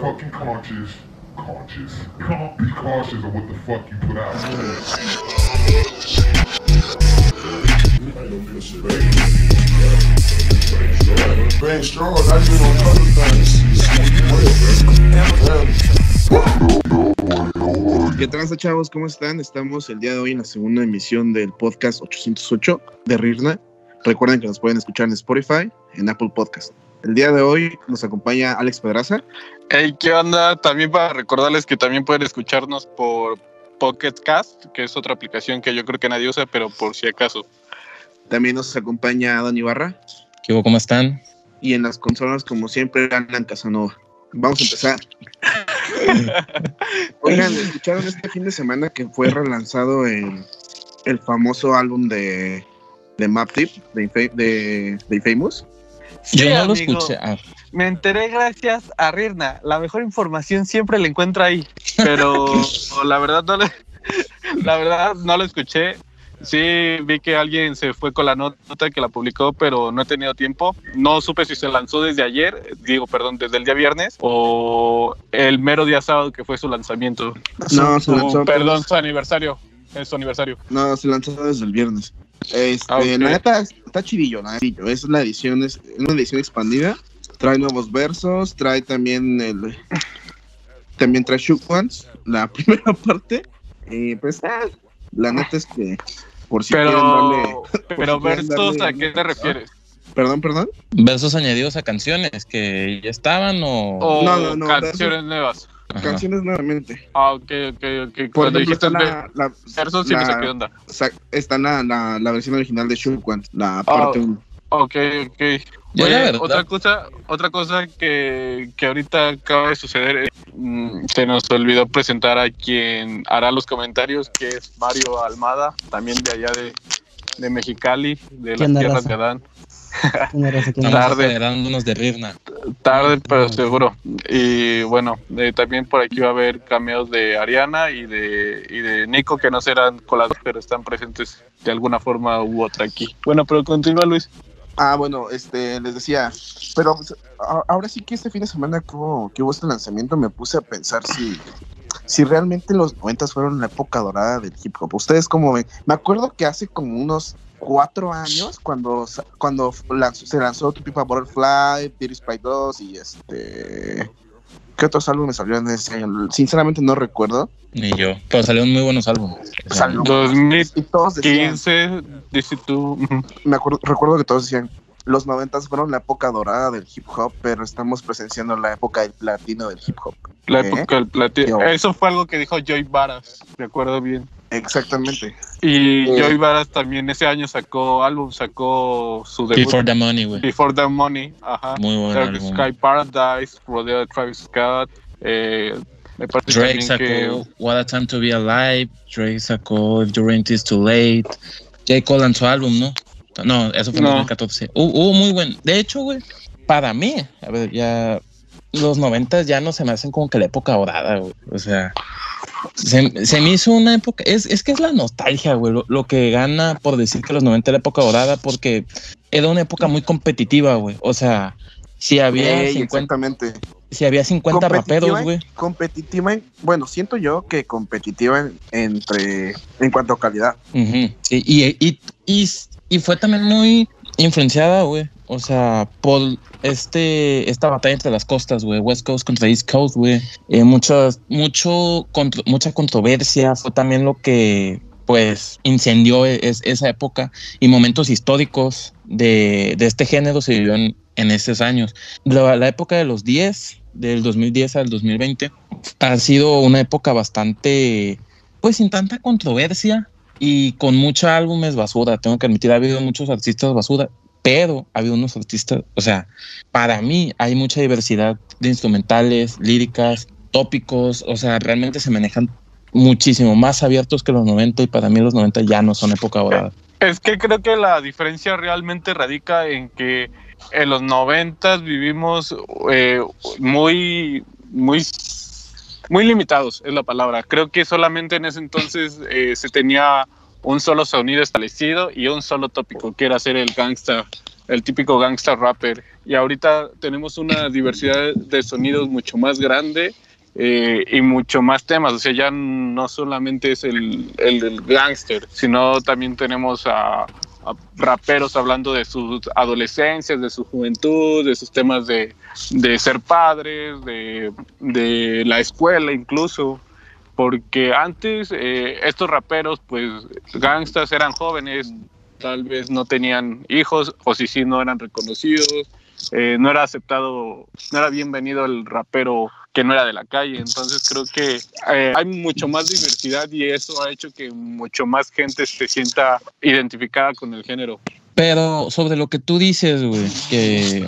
fucking conscious. Conscious. Be cautious of what the fuck you put out. ¿Qué tranza, chavos? ¿Cómo están? Estamos el día de hoy en la segunda emisión del podcast 808 de Rirna. Recuerden que nos pueden escuchar en Spotify, en Apple Podcast. El día de hoy nos acompaña Alex Pedraza. Hey, ¿qué onda? También para recordarles que también pueden escucharnos por Pocket Cast, que es otra aplicación que yo creo que nadie usa, pero por si acaso. También nos acompaña Don Ibarra. ¿Qué hubo? ¿Cómo están? Y en las consolas, como siempre, Alan Casanova. Vamos a empezar. Oigan, ¿escucharon este fin de semana que fue relanzado el, el famoso álbum de, de Map Deep, de, de, de Infamous? Yo no lo amigo. escuché. Ah, Me enteré gracias a Rirna. La mejor información siempre la encuentro ahí, pero la verdad no le, la verdad no lo escuché. Sí, vi que alguien se fue con la nota que la publicó, pero no he tenido tiempo. No supe si se lanzó desde ayer, digo, perdón, desde el día viernes o el mero día sábado que fue su lanzamiento. No, se Su- lanzó, perdón, su aniversario. Es su aniversario. no, se lanzó desde el viernes. Este, Ah, ok. La neta está chidillo, la neta. Es la edición, es una edición expandida. Trae nuevos versos, trae también el. También trae Shook Ones, la primera parte. Y pues, ah, la neta es que por si quieren darle. Pero, pero si versos, darle- ¿a qué te refieres? Perdón, perdón. ¿Versos añadidos a canciones que ya estaban o...? O No, no, no, canciones nuevas. Ajá. Canciones nuevamente. Ah, ok, ok, ok. Por Cuando ejemplo, dijiste la, la, versos, sí me saqué onda. está la, la, la versión original de Ones, la parte Ah, 1. Ok, ok. Yo, Oye, verdad- otra cosa, otra cosa que, que ahorita acaba de suceder, eh, mm, se nos olvidó presentar a quien hará los comentarios, que es Mario Almada, también de allá de, de Mexicali, de las tierras de Adán. Tarde. acelerándonos de Rirna. Tarde, pero seguro. Y bueno, eh, también por aquí va a haber cameos de Ariana y de, y de Nico, que no serán colados, pero están presentes de alguna forma u otra aquí. Bueno, pero continúa Luis. Ah, bueno, este, les decía, pero pues, ahora sí que este fin de semana que hubo, que hubo este lanzamiento me puse a pensar si, si realmente los noventas fueron la época dorada del hip hop. ¿Ustedes cómo ven? Me acuerdo que hace como unos cuatro años, cuando, cuando lanzó- se lanzó Tu Pipa Butterfly, Theory Spy 2 y este... ¿Qué otros álbumes salieron en ese año? Sinceramente no recuerdo. Ni yo. Pero salieron muy buenos álbumes. Salió- 2015, Y todos decían, dice tú. me acuerdo, recuerdo que todos decían, los noventas fueron la época dorada del hip hop, pero estamos presenciando la época del platino del hip hop. La ¿Eh? época del platino. Yo. Eso fue algo que dijo Joy Varas, me acuerdo bien. Exactamente. Y Eh. Joy Varas también ese año sacó álbum, sacó su debut. Before the Money, güey. Before the Money, ajá. Muy buen Dark álbum. Sky Paradise, rodeo de Travis Scott. Eh, me parece Drake sacó que What a Time to Be Alive. Drake sacó If Your Rent Is Too Late. J. Cole lanzó álbum, ¿no? No, eso fue en No. 2014. Hubo, muy buen. De hecho, güey, para mí, a ver, ya. Los noventas ya no se me hacen como que la época dorada, güey. O sea, se, se me hizo una época. Es, es que es la nostalgia, güey, lo, lo que gana por decir que los 90 era la época dorada, porque era una época muy competitiva, güey. O sea, si había Ey, 50, exactamente. si había 50 Competitiva, raperos, güey. Competitiva, en- bueno, siento yo que competitiva en- entre, en cuanto a calidad. Y, y, y, y fue también muy influenciada, güey. O sea, por este esta batalla entre las costas, güey. West Coast contra East Coast, güey. Eh, muchas, mucho, contro- mucha controversia. Fue también lo que, pues, incendió e- es- esa época. Y momentos históricos de, de este género se vivió en, en esos años. La, la época de los 10, del 2010 al 2020, ha sido una época bastante, pues, sin tanta controversia y con muchos álbumes basura. Tengo que admitir, ha habido muchos artistas basura, pero ha habido unos artistas, o sea, para mí hay mucha diversidad de instrumentales, líricas, tópicos, o sea, realmente se manejan muchísimo más abiertos que los 90 y para mí los 90 ya no son época dorada. Es que creo que la diferencia realmente radica en que en los noventas vivimos eh, muy, muy, muy limitados, es la palabra. Creo que solamente en ese entonces eh, se tenía un solo sonido establecido y un solo tópico, que era hacer el gangsta el típico gangsta rapper. Y ahorita tenemos una diversidad de sonidos mucho más grande eh, y mucho más temas. O sea, ya no solamente es el, el, el gangster, sino también tenemos a raperos hablando de sus adolescencias, de su juventud, de sus temas de, de ser padres, de, de, la escuela incluso. Porque antes eh, estos raperos, pues gangstas eran jóvenes, tal vez no tenían hijos o si sí no eran reconocidos, eh, no era aceptado, no era bienvenido el rapero que no era de la calle. Entonces creo que eh, hay mucho más diversidad y eso ha hecho que mucho más gente se sienta identificada con el género. Pero sobre lo que tú dices, güey, que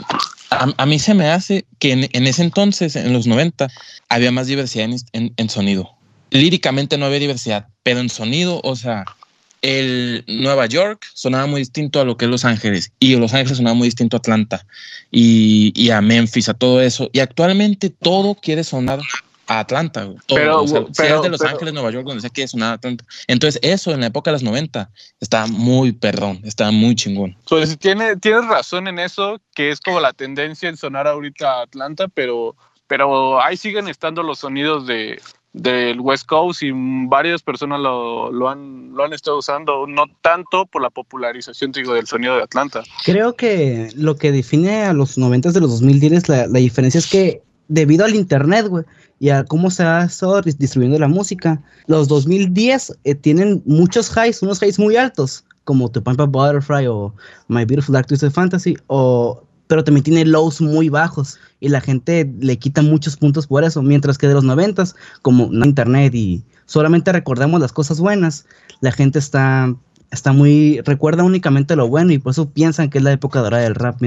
a, mí se me hace que en, ese entonces, en los 90, había más diversidad en, en sonido. Líricamente no había diversidad, pero en sonido, o sea, el Nueva York sonaba muy distinto a lo que es Los Ángeles y Los Ángeles sonaba muy distinto a Atlanta y, y a Memphis, a todo eso. Y actualmente todo quiere sonar a Atlanta. Todo, pero, o sea, pero, sea de Los pero, Ángeles, Nueva York, donde sea quiere sonar a Atlanta. Entonces eso en la época de los 90 estaba muy perdón, estaba muy chingón. Pues tiene, tienes razón en eso, que es como la tendencia en sonar ahorita a Atlanta, pero, pero ahí siguen estando los sonidos de, del West Coast y varias personas lo, lo, han, lo han estado usando, no tanto por la popularización digo, del sonido de Atlanta. Creo que lo que define a los 90 de los 2010, la, la diferencia es que debido al internet, güey, y a cómo se ha estado distribuyendo la música, los 2010 eh, tienen muchos highs, unos highs muy altos, como Pump Up Butterfly o My Beautiful Dark Twisted Fantasy, o pero también tiene lows muy bajos y la gente le quita muchos puntos por eso, mientras que de los noventas, como no internet y solamente recordamos las cosas buenas, la gente está, está muy, recuerda únicamente lo bueno y por eso piensan que es la época dorada del rap.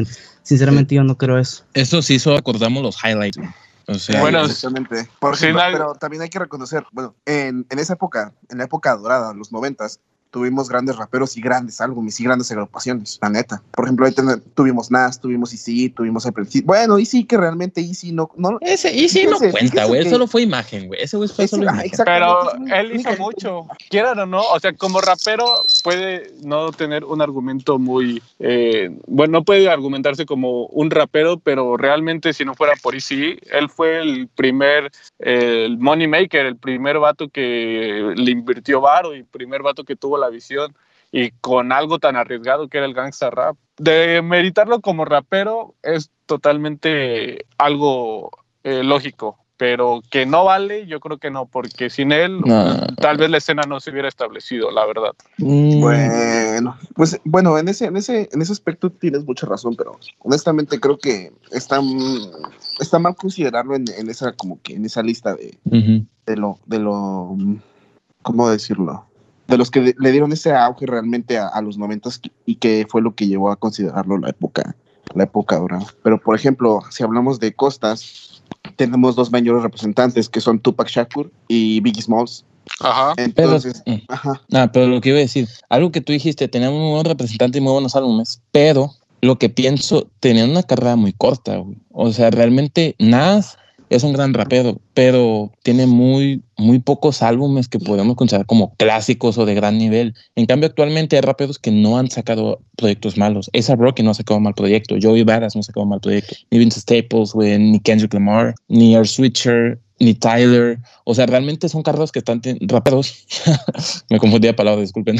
Sinceramente sí. yo no creo eso. Eso sí, solo acordamos los highlights. O sea, bueno, exactamente. Por sí, pero también hay que reconocer, bueno, en, en esa época, en la época dorada, los noventas, tuvimos grandes raperos y grandes álbumes y grandes agrupaciones, la neta. Por ejemplo, ahí tuvimos Nas, tuvimos Easy, tuvimos el Bueno, Easy que realmente Easy no... no ese Easy no cuenta, güey, solo fue imagen, güey. Ese güey fue ese, solo imagen. Pero él hizo mucho. Quieran o no, o sea, como rapero puede no tener un argumento muy... Eh, bueno, no puede argumentarse como un rapero, pero realmente si no fuera por Easy, él fue el primer, eh, el money maker, el primer vato que le invirtió varo y primer vato que tuvo la visión y con algo tan arriesgado que era el gangsta rap. De meritarlo como rapero es totalmente algo eh, lógico, pero que no vale, yo creo que no, porque sin él no. tal vez la escena no se hubiera establecido, la verdad. Mm. Bueno, pues bueno, en ese, en ese, en ese aspecto tienes mucha razón, pero honestamente creo que está, está mal considerarlo en, en esa, como que en esa lista de, uh -huh. de lo, de lo, ¿cómo decirlo? De los que le dieron ese auge realmente a, a los noventas y que fue lo que llevó a considerarlo la época, la época dorada. Pero por ejemplo, si hablamos de costas, tenemos dos mayores representantes que son Tupac Shakur y Biggie Smalls. Ajá. Entonces, pero, ajá. Ah, pero lo que iba a decir, algo que tú dijiste, teníamos muy buenos representantes y muy buenos álbumes, pero lo que pienso, tenían una carrera muy corta, güey. O sea, realmente Nas es un gran rapero, pero tiene muy, muy pocos álbumes que podemos considerar como clásicos o de gran nivel. En cambio, actualmente hay raperos que no han sacado proyectos malos. Esa Rocky no ha sacado mal proyecto. Joey Badass no ha sacado mal proyecto. Ni Vince Staples, wey, ni Kendrick Lamar, ni Air Switcher, ni Tyler. O sea, realmente son carreras que están raperos. Me confundí de palabras, disculpen.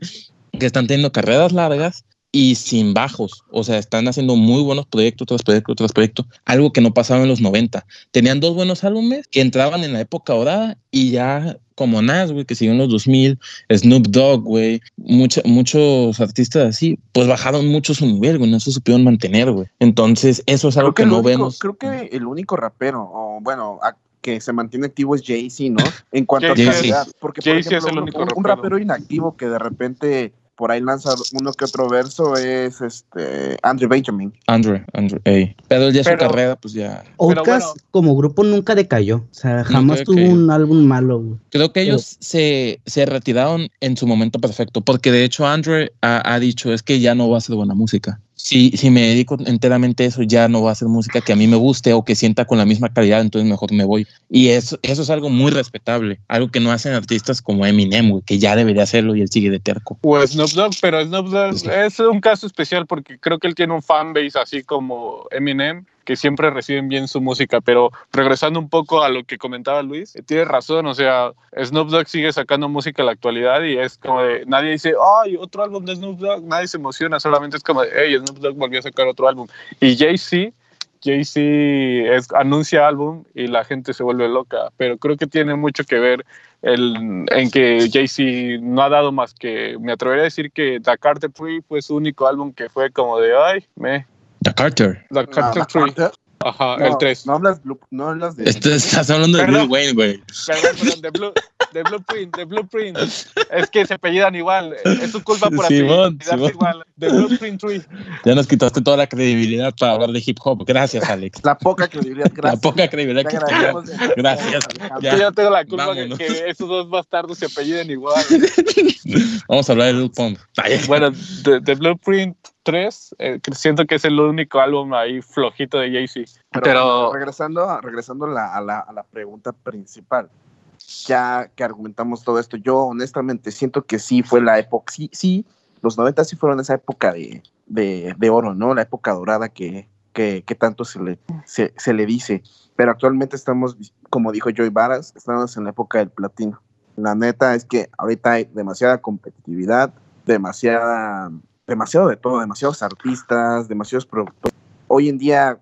que están teniendo carreras largas y sin bajos. O sea, están haciendo muy buenos proyectos tras proyecto tras proyecto. Algo que no pasaba en los 90. Tenían dos buenos álbumes que entraban en la época dorada y ya como Nas, güey, que siguió en los 2000, Snoop Dogg, güey, mucha, muchos artistas así, pues bajaron mucho su nivel, güey, no se supieron mantener, güey. Entonces, eso es algo que, que, no único, vemos. Creo que el único rapero, o bueno, que se mantiene activo es Jay-Z, ¿no? En cuanto a calidad. Porque, por ejemplo, es el único un, un rapero inactivo que de repente por ahí lanza uno que otro verso es este Andrew Benjamin. Andrew, Andrew, ey. Pero ya pero, su carrera, pues ya. Outcast bueno, como grupo nunca decayó. O sea, jamás tuvo que... un álbum malo. Güey. Creo que ellos pero... se, se retiraron en su momento perfecto. Porque de hecho Andrew ha, ha, dicho es que ya no va a hacer buena música. Si, si me dedico enteramente a eso, ya no va a ser música que a mí me guste o que sienta con la misma calidad, entonces mejor me voy. Y eso, eso es algo muy respetable, algo que no hacen artistas como Eminem, que ya debería hacerlo y él sigue de terco. O Snoop Dogg, pero Snoop Dogg es un caso especial porque creo que él tiene un fanbase así como Eminem que siempre reciben bien su música, pero regresando un poco a lo que comentaba Luis, eh, tiene razón, o sea, Snoop Dogg sigue sacando música en la actualidad y es como de, nadie dice, ay, otro álbum de Snoop Dogg, nadie se emociona, solamente es como de, hey, Snoop Dogg volvió a sacar otro álbum. Y Jay-Z, Jay-Z anuncia álbum y la gente se vuelve loca, pero creo que tiene mucho que ver el, en que Jay-Z no ha dado más que, me atrevería a decir que Carter Tree fue su único álbum que fue como de, ay, me, The Carter. The Carter No, Tree. Carter. Ajá, No, el 3. No hablas, Blue- no hablas de. Esto estás hablando de. Lil Wayne, güey. Perdón, perdón, de, Blue, de Blueprint, de Blueprint. Es que se apellidan igual. Es su culpa por Simón, Simón. igual. De Blueprint Tree. Ya nos quitaste toda la credibilidad para hablar de hip hop. Gracias, Alex. La poca credibilidad, La gracias. poca credibilidad que de- Gracias. Ya. Yo tengo la culpa que, vámonos. que esos dos bastardos se apelliden igual. Vamos a hablar de Lil Pump. Bueno, de, de Blueprint 3, eh, siento que es el único álbum ahí flojito de Jay-Z. Pero, Pero, regresando, regresando a, la, a, la, a la pregunta principal, ya que argumentamos todo esto, yo honestamente siento que sí fue la época, sí, sí, los 90 sí fueron esa época de, de, de oro, ¿no? La época dorada que, que, que tanto se le, se, se le dice. Pero actualmente estamos, como dijo Joy Varas, estamos en la época del platino. La neta es que ahorita hay demasiada competitividad, demasiada, demasiado de todo, demasiados artistas, demasiados productores. Hoy en día,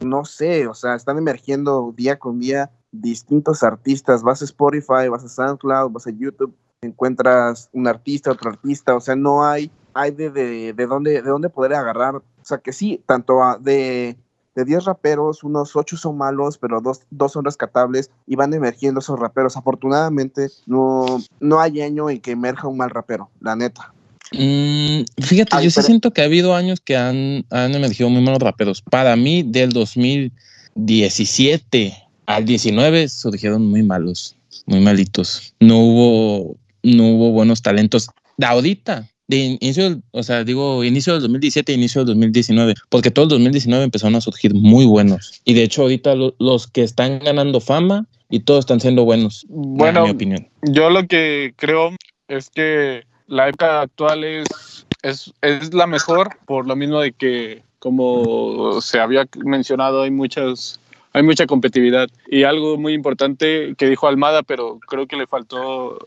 no sé, o sea, están emergiendo día con día distintos artistas. Vas a Spotify, vas a SoundCloud, vas a YouTube, encuentras un artista, otro artista, o sea, no hay, hay de, de, de dónde, de dónde poder agarrar. O sea, que sí, tanto de, de 10 raperos, unos 8 son malos, pero dos, dos son rescatables y van emergiendo esos raperos. Afortunadamente, no, no hay año en que emerja un mal rapero, la neta. Mm, fíjate, Ay, yo sí pero- siento que ha habido años que han, han emergido muy malos raperos. Para mí, del 2017 al 19 surgieron muy malos, muy malitos. No hubo, no hubo buenos talentos. De ahorita, de inicio, o sea, digo, inicio del 2017 inicio del 2019, porque todo el 2019 empezaron a surgir muy buenos. Y de hecho, ahorita lo- los que están ganando fama y todos están siendo buenos, bueno, en mi opinión. Yo lo que creo es que la época actual es, es, es la mejor, por lo mismo de que, como se había mencionado, hay muchas hay mucha competitividad y algo muy importante que dijo Almada, pero creo que le faltó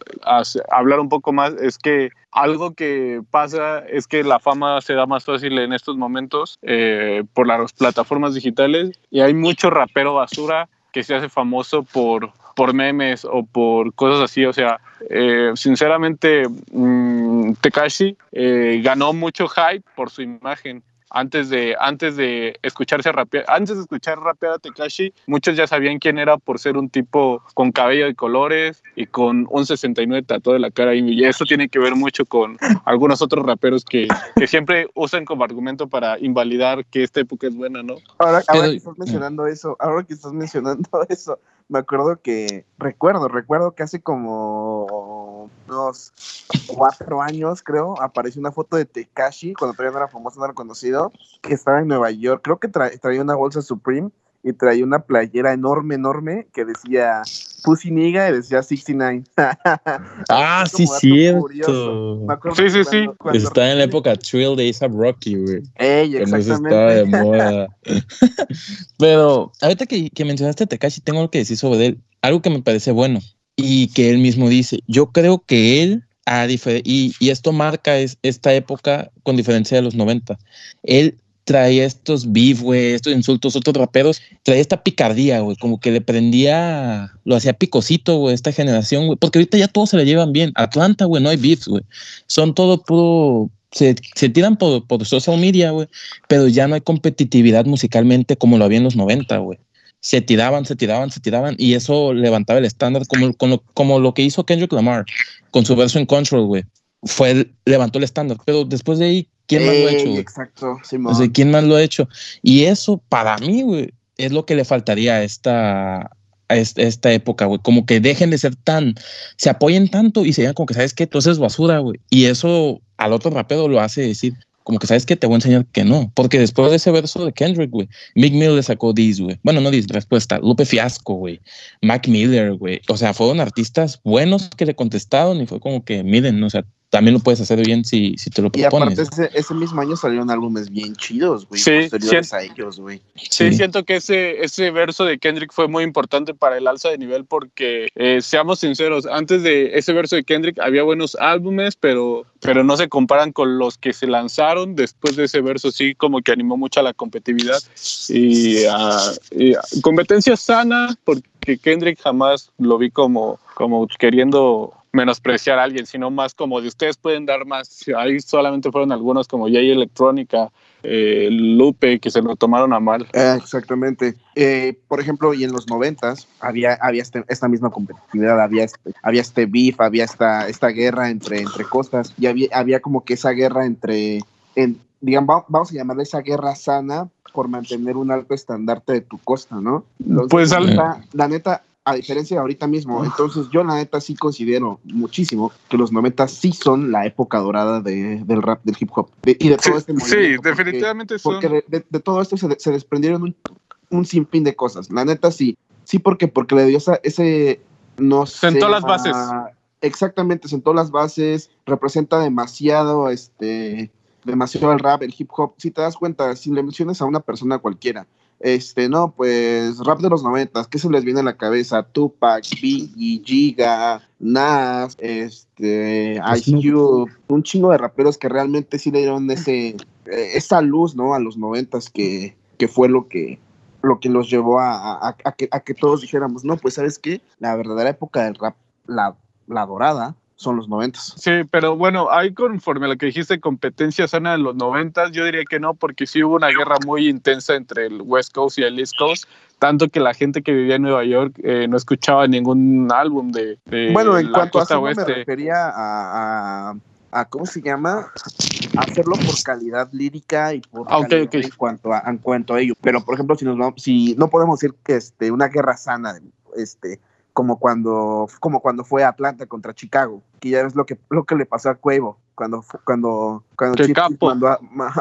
hablar un poco más, es que algo que pasa es que la fama se da más fácil en estos momentos eh, por las plataformas digitales y hay mucho rapero basura que se hace famoso por, por memes o por cosas así. O sea, eh, sinceramente, mm, Tekashi eh, ganó mucho hype por su imagen. Antes de, antes de escucharse rapear, antes de escuchar rapear a Tekashi, muchos ya sabían quién era por ser un tipo con cabello de colores y con un 69 tatuado en la cara. Y eso tiene que ver mucho con algunos otros raperos que, que siempre usan como argumento para invalidar que esta época es buena, ¿no? Ahora, ahora que estás mencionando eso, ahora que estás mencionando eso, me acuerdo que, recuerdo, recuerdo que hace como unos cuatro años, creo, apareció una foto de Tekashi, cuando todavía no era famoso, no era conocido, que estaba en Nueva York, creo que tra- traía una bolsa Supreme y traía una playera enorme, enorme, que decía Pussy Nigga y decía 69. Ah, sí, cierto. Sí, sí, sí. cuando- cuando Está en la época Trill de A$AP Rocky, güey. Ey, eso estaba de exactamente. moda. Pero ahorita que, que mencionaste a Tekashi, tengo algo que decir sobre él. Algo que me parece bueno y que él mismo dice. Yo creo que él, a y, y esto marca es, esta época con diferencia de los 90. Él traía estos beef, güey, estos insultos, otros raperos, traía esta picardía, güey, como que le prendía, lo hacía picosito, güey, esta generación, güey, porque ahorita ya todos se le llevan bien. Atlanta, güey, no hay beefs, güey. Son todo puro, se, se tiran por, social media, güey, pero ya no hay competitividad musicalmente como lo había en los 90, güey. Se tiraban, se tiraban, se tiraban, y eso levantaba el estándar, como, lo que hizo Kendrick Lamar con su verso en Control, güey. Fue, levantó el estándar, pero después de ahí, ¿quién más lo ha hecho, güey? Exacto, Simón. O sea, ¿quién más lo ha hecho? Y eso, para mí, güey, es lo que le faltaría a esta, a est- esta época, güey. Como que dejen de ser tan, se apoyen tanto y se digan como que, ¿sabes qué? Tú haces basura, güey. Y eso al otro rapero lo hace decir, como que sabes que te voy a enseñar que no. Porque después de ese verso de Kendrick, güey, Mick Mill le sacó This, güey. Bueno, no This, respuesta. Lupe Fiasco, güey. Mac Miller, güey. O sea, fueron artistas buenos que le contestaron y fue como que, miren, o sea, también lo puedes hacer bien si, si te lo Y propones. aparte ese, ese mismo año salieron álbumes bien chidos, güey, Sí, posteriores sí. a ellos, güey. Sí, Sí. siento que ese, ese verso de Kendrick fue muy importante para el alza de nivel porque, eh, seamos sinceros, antes de ese verso de Kendrick había buenos álbumes, pero, pero no se comparan con los que se lanzaron. Después de ese verso sí como que animó mucho a la competitividad y, ah, y, ah, competencia sana porque Kendrick jamás lo vi como, como queriendo menospreciar a alguien, sino más como de ustedes pueden dar más. Ahí solamente fueron algunos como Jay Electrónica, eh, Lupe, que se lo tomaron a mal. Ah, exactamente. Eh, por ejemplo, y en los noventas había, había este- esta misma competitividad, había este, había este beef, había esta, esta guerra entre, entre costas, y había, había como que esa guerra entre, en, digamos, va- vamos a llamarle esa guerra sana por mantener un alto estandarte de tu costa, ¿no? Pues, la, neta, la neta, a diferencia de ahorita mismo, entonces yo la neta sí considero muchísimo que los noventas sí son la época dorada de- del rap, del hip hop, de- y de todo este Sí, movimiento. porque- definitivamente son. porque de, todo esto se, se desprendieron un, un sinfín de cosas. La neta sí, sí porque porque le dio esa, ese no Sentó sé, las bases. ah, exactamente, sentó las bases, representa demasiado este demasiado el rap, el hip hop. Si te das cuenta, si le mencionas a una persona cualquiera, este, no, pues rap de los noventas, ¿qué se les viene a la cabeza? Tupac, Biggie, Giga, Nas, este, Ice Snoop. Cube, un chingo de raperos que realmente sí le dieron ese, eh, esa luz, ¿no? A los noventas que, que fue lo que lo que los llevó a, a- a que, a que todos dijéramos, no, pues sabes qué, la verdadera época del rap, la, la dorada, son los noventas. Sí, pero bueno, ahí conforme a lo que dijiste, competencia sana en los noventas, yo diría que no, porque sí hubo una guerra muy intensa entre el West Coast y el East Coast, tanto que la gente que vivía en Nueva York eh, no escuchaba ningún álbum de, de Bueno, en la cuanto a costa eso me oeste. refería a, a, a, ¿cómo se llama? Hacerlo por calidad lírica y por Ah, ok, calidad ok. en cuanto a en cuanto a ello. Pero por ejemplo, si nos vamos, si no podemos decir que este una guerra sana, este como cuando como cuando fue Atlanta contra Chicago, que ya ves lo que lo que le pasó a Cuevo cuando cuando cuando Capo. mandó a,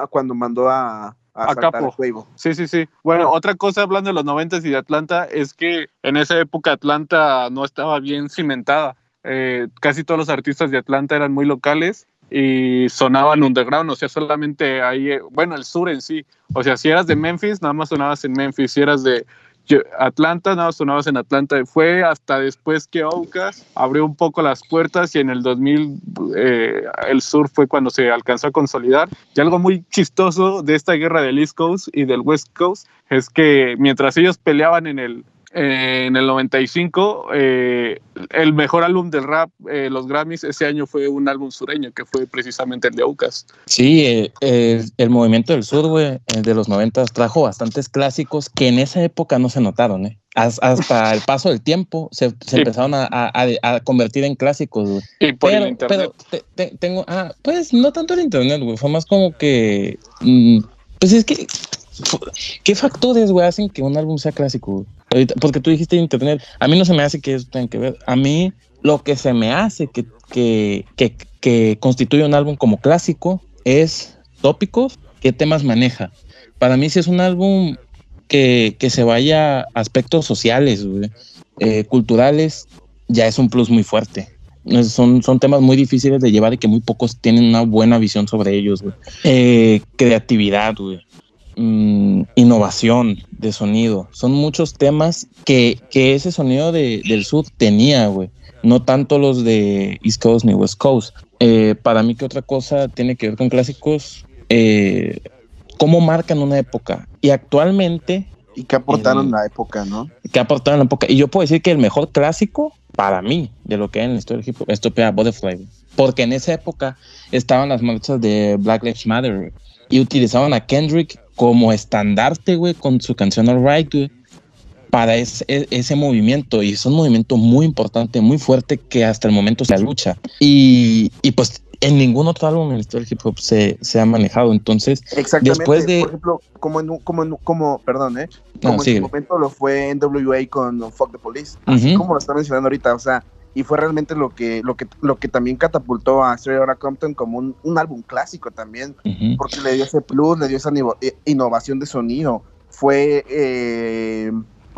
cuando mandó a a, A Capo. a Cuevo. Sí, sí, sí. Bueno, otra cosa hablando de los noventas y de Atlanta es que en esa época Atlanta no estaba bien cimentada. Eh, casi todos los artistas de Atlanta eran muy locales y sonaban underground, o sea, solamente ahí, eh, bueno, el sur en sí. O sea, si eras de Memphis, nada más sonabas en Memphis. Si eras de Atlanta, nada más sonabas en Atlanta. Fue hasta después que Outkast abrió un poco las puertas y en el 2000 eh, el sur fue cuando se alcanzó a consolidar. Y algo muy chistoso de esta guerra del East Coast y del West Coast es que mientras ellos peleaban en el, eh, en el 95, eh, el mejor álbum del rap, eh, los Grammys, ese año fue un álbum sureño, que fue precisamente el de Outkast. Sí, eh, el movimiento del sur, güey, eh, de los noventas trajo bastantes clásicos que en esa época no se notaron, ¿eh? Has- hasta el paso del tiempo se, se Sí. empezaron a, a- a- a convertir en clásicos, güey. Y por Pero, el internet. pero te- te- tengo, ah, pues no tanto el internet, güey, fue más como que, mm, pues es que, ¿qué factores, güey, hacen que un álbum sea clásico? güey? Porque tú dijiste internet, a mí no se me hace que eso tenga que ver, a mí lo que se me hace que, que, que, constituye un álbum como clásico es tópicos, qué temas maneja. Para mí si es un álbum que, que se vaya a aspectos sociales, eh, culturales, ya es un plus muy fuerte. Son, son temas muy difíciles de llevar y que muy pocos tienen una buena visión sobre ellos. Eh, creatividad, güey. Mm, innovación de sonido. Son muchos temas que, que ese sonido de- del sur tenía, güey. No tanto los de East Coast ni West Coast. Eh, para mí, que otra cosa tiene que ver con clásicos? Eh, ¿Cómo marcan una época? Y actualmente, Y que aportaron Mm. la época, ¿no? que aportaron la época. Y yo puedo decir que el mejor clásico, para mí, de lo que hay en la historia del hip hop, es Topia Butterfly. Porque en esa época estaban las marchas de Black Lives Matter y utilizaban a Kendrick como estandarte, güey, con su canción Alright, güey, para ese, e- ese movimiento. Y es un movimiento muy importante, muy fuerte que hasta el momento se lucha. Y, y pues en ningún otro álbum en la historia del hip hop se, se ha manejado. Entonces, Exactamente. Después de- Por ejemplo, como en un- como en como, perdón, ¿eh? No, Como en sigue. su momento lo fue NWA con Fuck the Police. Así como lo está mencionando ahorita. O sea, y fue realmente lo que, lo que, lo que también catapultó a Straight Outta Compton como un, un álbum clásico también, porque le dio ese plus, le dio esa eh, innovación de sonido. Fue eh,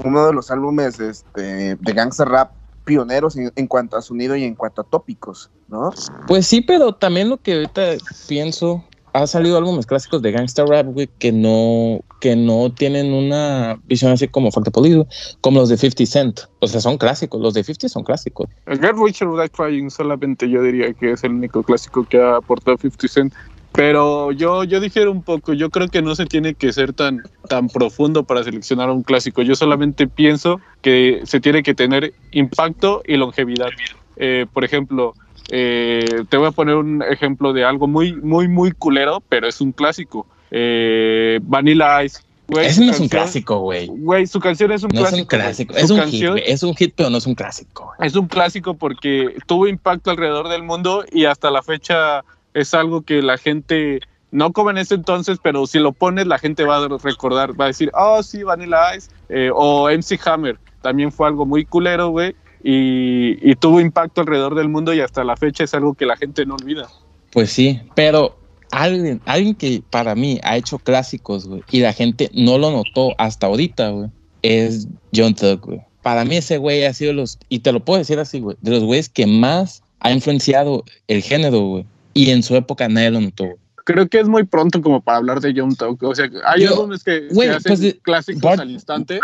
uno de los álbumes este, de gangster rap pioneros en, en cuanto a sonido y en cuanto a tópicos, ¿no? Pues sí, pero también lo que ahorita pienso, ha salido álbumes clásicos de gangsta rap, güey, que no, que no tienen una visión así como Factor Polido, como los de 50 Cent. O sea, son clásicos, los de 50 son clásicos. El Get Rich or Die Trying solamente yo diría que es el único clásico que ha aportado 50 Cent. Pero yo, yo difiero un poco, yo creo que no se tiene que ser tan, tan profundo para seleccionar un clásico. Yo solamente pienso que se tiene que tener impacto y longevidad. Eh, por ejemplo, eh, te voy a poner un ejemplo de algo muy, muy, muy culero, pero es un clásico. Eh, Vanilla Ice. Güey, Ese no es un clásico, güey. Güey, su canción es un No es clásico. un clásico, es un hit, canción-. Es un hit, pero no es un clásico. es un clásico porque tuvo impacto alrededor del mundo y hasta la fecha es algo que la gente, no como en ese entonces, pero si lo pones la gente va a recordar, va a decir, oh sí, Vanilla Ice, eh, o MC Hammer, también fue algo muy culero, güey, y, tuvo impacto alrededor del mundo y hasta la fecha es algo que la gente no olvida. Pues sí, pero alguien, alguien que para mí ha hecho clásicos, güey, y la gente no lo notó hasta ahorita, güey, es John Thug, güey. Para mí ese güey ha sido los, y te lo puedo decir así, güey, de los güeyes que más ha influenciado el género, güey. Y en su época nadie lo notó, güey. Creo que es muy pronto como para hablar de Young Thug, o sea, hay Yo- álbumes que se hacen pues, de- clásicos Bart- al instante.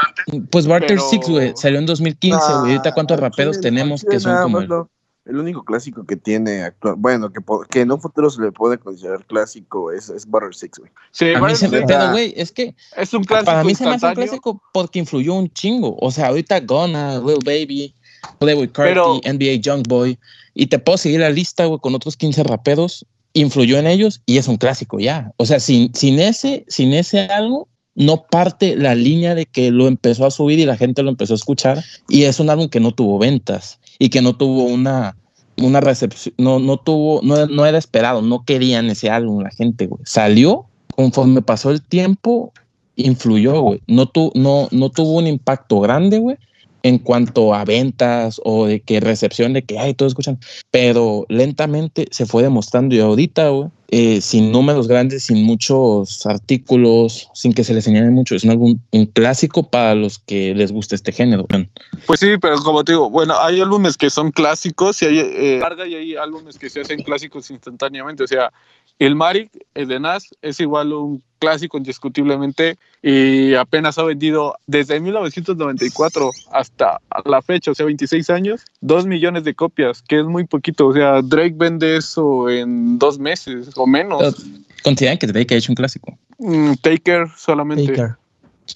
Pues Barter Pero- Six, güey, salió en 2015, güey. Ahorita cuántos Ah, raperos tenemos que son nada como él? El único clásico que tiene actual, bueno, que, que en un futuro se le puede considerar clásico es, es Butter Six, güey. Sí, A mí Butter se me, Six pero güey, es que es un clásico para mí se me hace un clásico porque influyó un chingo. O sea, ahorita Gonna, Lil Baby, Playboy Carti, NBA Youngboy, y te puedo seguir la lista, güey, con otros 15 raperos, influyó en ellos y es un clásico ya. O sea, sin, sin ese, sin ese algo, no parte la línea de que lo empezó a subir y la gente lo empezó a escuchar. Y es un álbum que no tuvo ventas y que no tuvo una, una recepción, no, no tuvo, no, no era esperado, no querían ese álbum la gente. Salió, conforme pasó el tiempo, influyó, güey. No, tu, no, no tuvo un impacto grande, güey, en cuanto a ventas o de que recepción de que, ay, todos escuchan, pero lentamente se fue demostrando y ahorita, eh, sin números grandes, sin muchos artículos, sin que se les señale mucho, es un álbum, un clásico para los que les gusta este género. Pues sí, pero como te digo, bueno, hay álbumes que son clásicos y hay eh, y hay álbumes que se hacen clásicos instantáneamente. O sea, el Marik, el de Nas, es igual un clásico indiscutiblemente y apenas ha vendido desde 1994 hasta la fecha, o sea, 26 años, 2 millones de copias, que es muy poquito. O sea, Drake vende eso en dos meses o menos. ¿Consideran que Drake ha hecho un clásico? Mm, Taker solamente. Taker.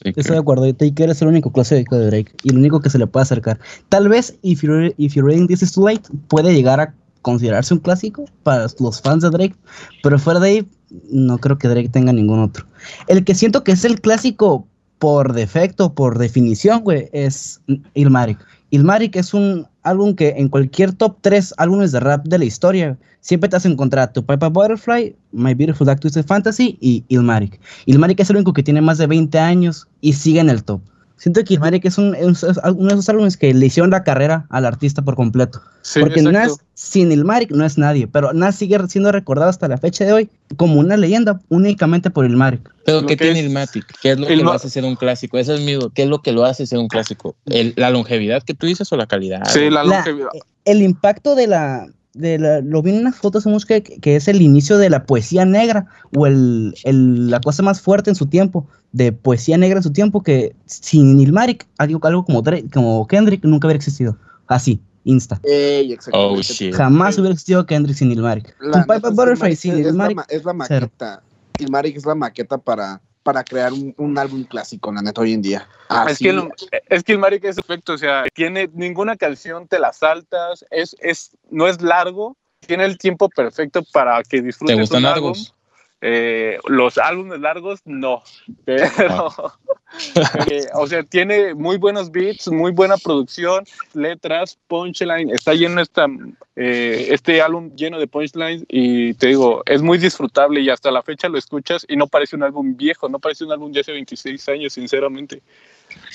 Estoy de acuerdo. Taker es el único clásico de Drake y el único que se le puede acercar. Tal vez If You're, If You're Reading This Is Too Late puede llegar a considerarse un clásico para los fans de Drake, pero fuera de ahí no creo que Drake tenga ningún otro. El que siento que es el clásico por defecto, por definición, güey, es Ilmatic. Ilmatic es un álbum que en cualquier top 3 álbumes de rap de la historia siempre te vas a encontrar tu Piper Butterfly, My Beautiful Dark Twisted Fantasy y Ilmatic. Ilmatic es el único que tiene más de 20 años y sigue en el top. Siento que Ilmatic es, un, es uno de esos álbumes que le hicieron la carrera al artista por completo. Sí, Porque. Nas, sin Ilmatic, no es nadie. Pero Nas sigue siendo recordado hasta la fecha de hoy como una leyenda únicamente por Ilmatic. Pero Lo ¿qué que tiene es- Ilmatic? ¿Qué es lo que el lo hace ser un clásico? Eso es mi duda. ¿Qué es lo que lo hace ser un clásico? ¿El- ¿La longevidad que tú dices o la calidad? Sí, la La- longevidad. el impacto de la, de la lo vi en unas fotos en música que, que es el inicio de la poesía negra o el, el- la cosa más fuerte en su tiempo de poesía negra en su tiempo que sin Ilmatic algo, algo como, como Kendrick nunca hubiera existido así insta Ey, exactamente. Oh, shit. jamás hubiera existido Kendrick sin Ilmatic La es que Butterfly es, la, Ilmatic ma- es la cero. maqueta. Ilmatic es la maqueta para, para crear un, un álbum clásico, la neta, hoy en día. Es que, el, es que el Maric es efecto, o sea, tiene ninguna canción, te la saltas, es, es, no es largo, tiene el tiempo perfecto para que disfrutes ¿Te gustan un largos? álbum. Eh, los álbumes largos, no, pero, eh, o sea, tiene muy buenos beats, muy buena producción, letras, punchline, está lleno esta, eh, este álbum lleno de punchlines y te digo, es muy disfrutable y hasta la fecha lo escuchas y no parece un álbum viejo, no parece un álbum de hace 26 años, sinceramente.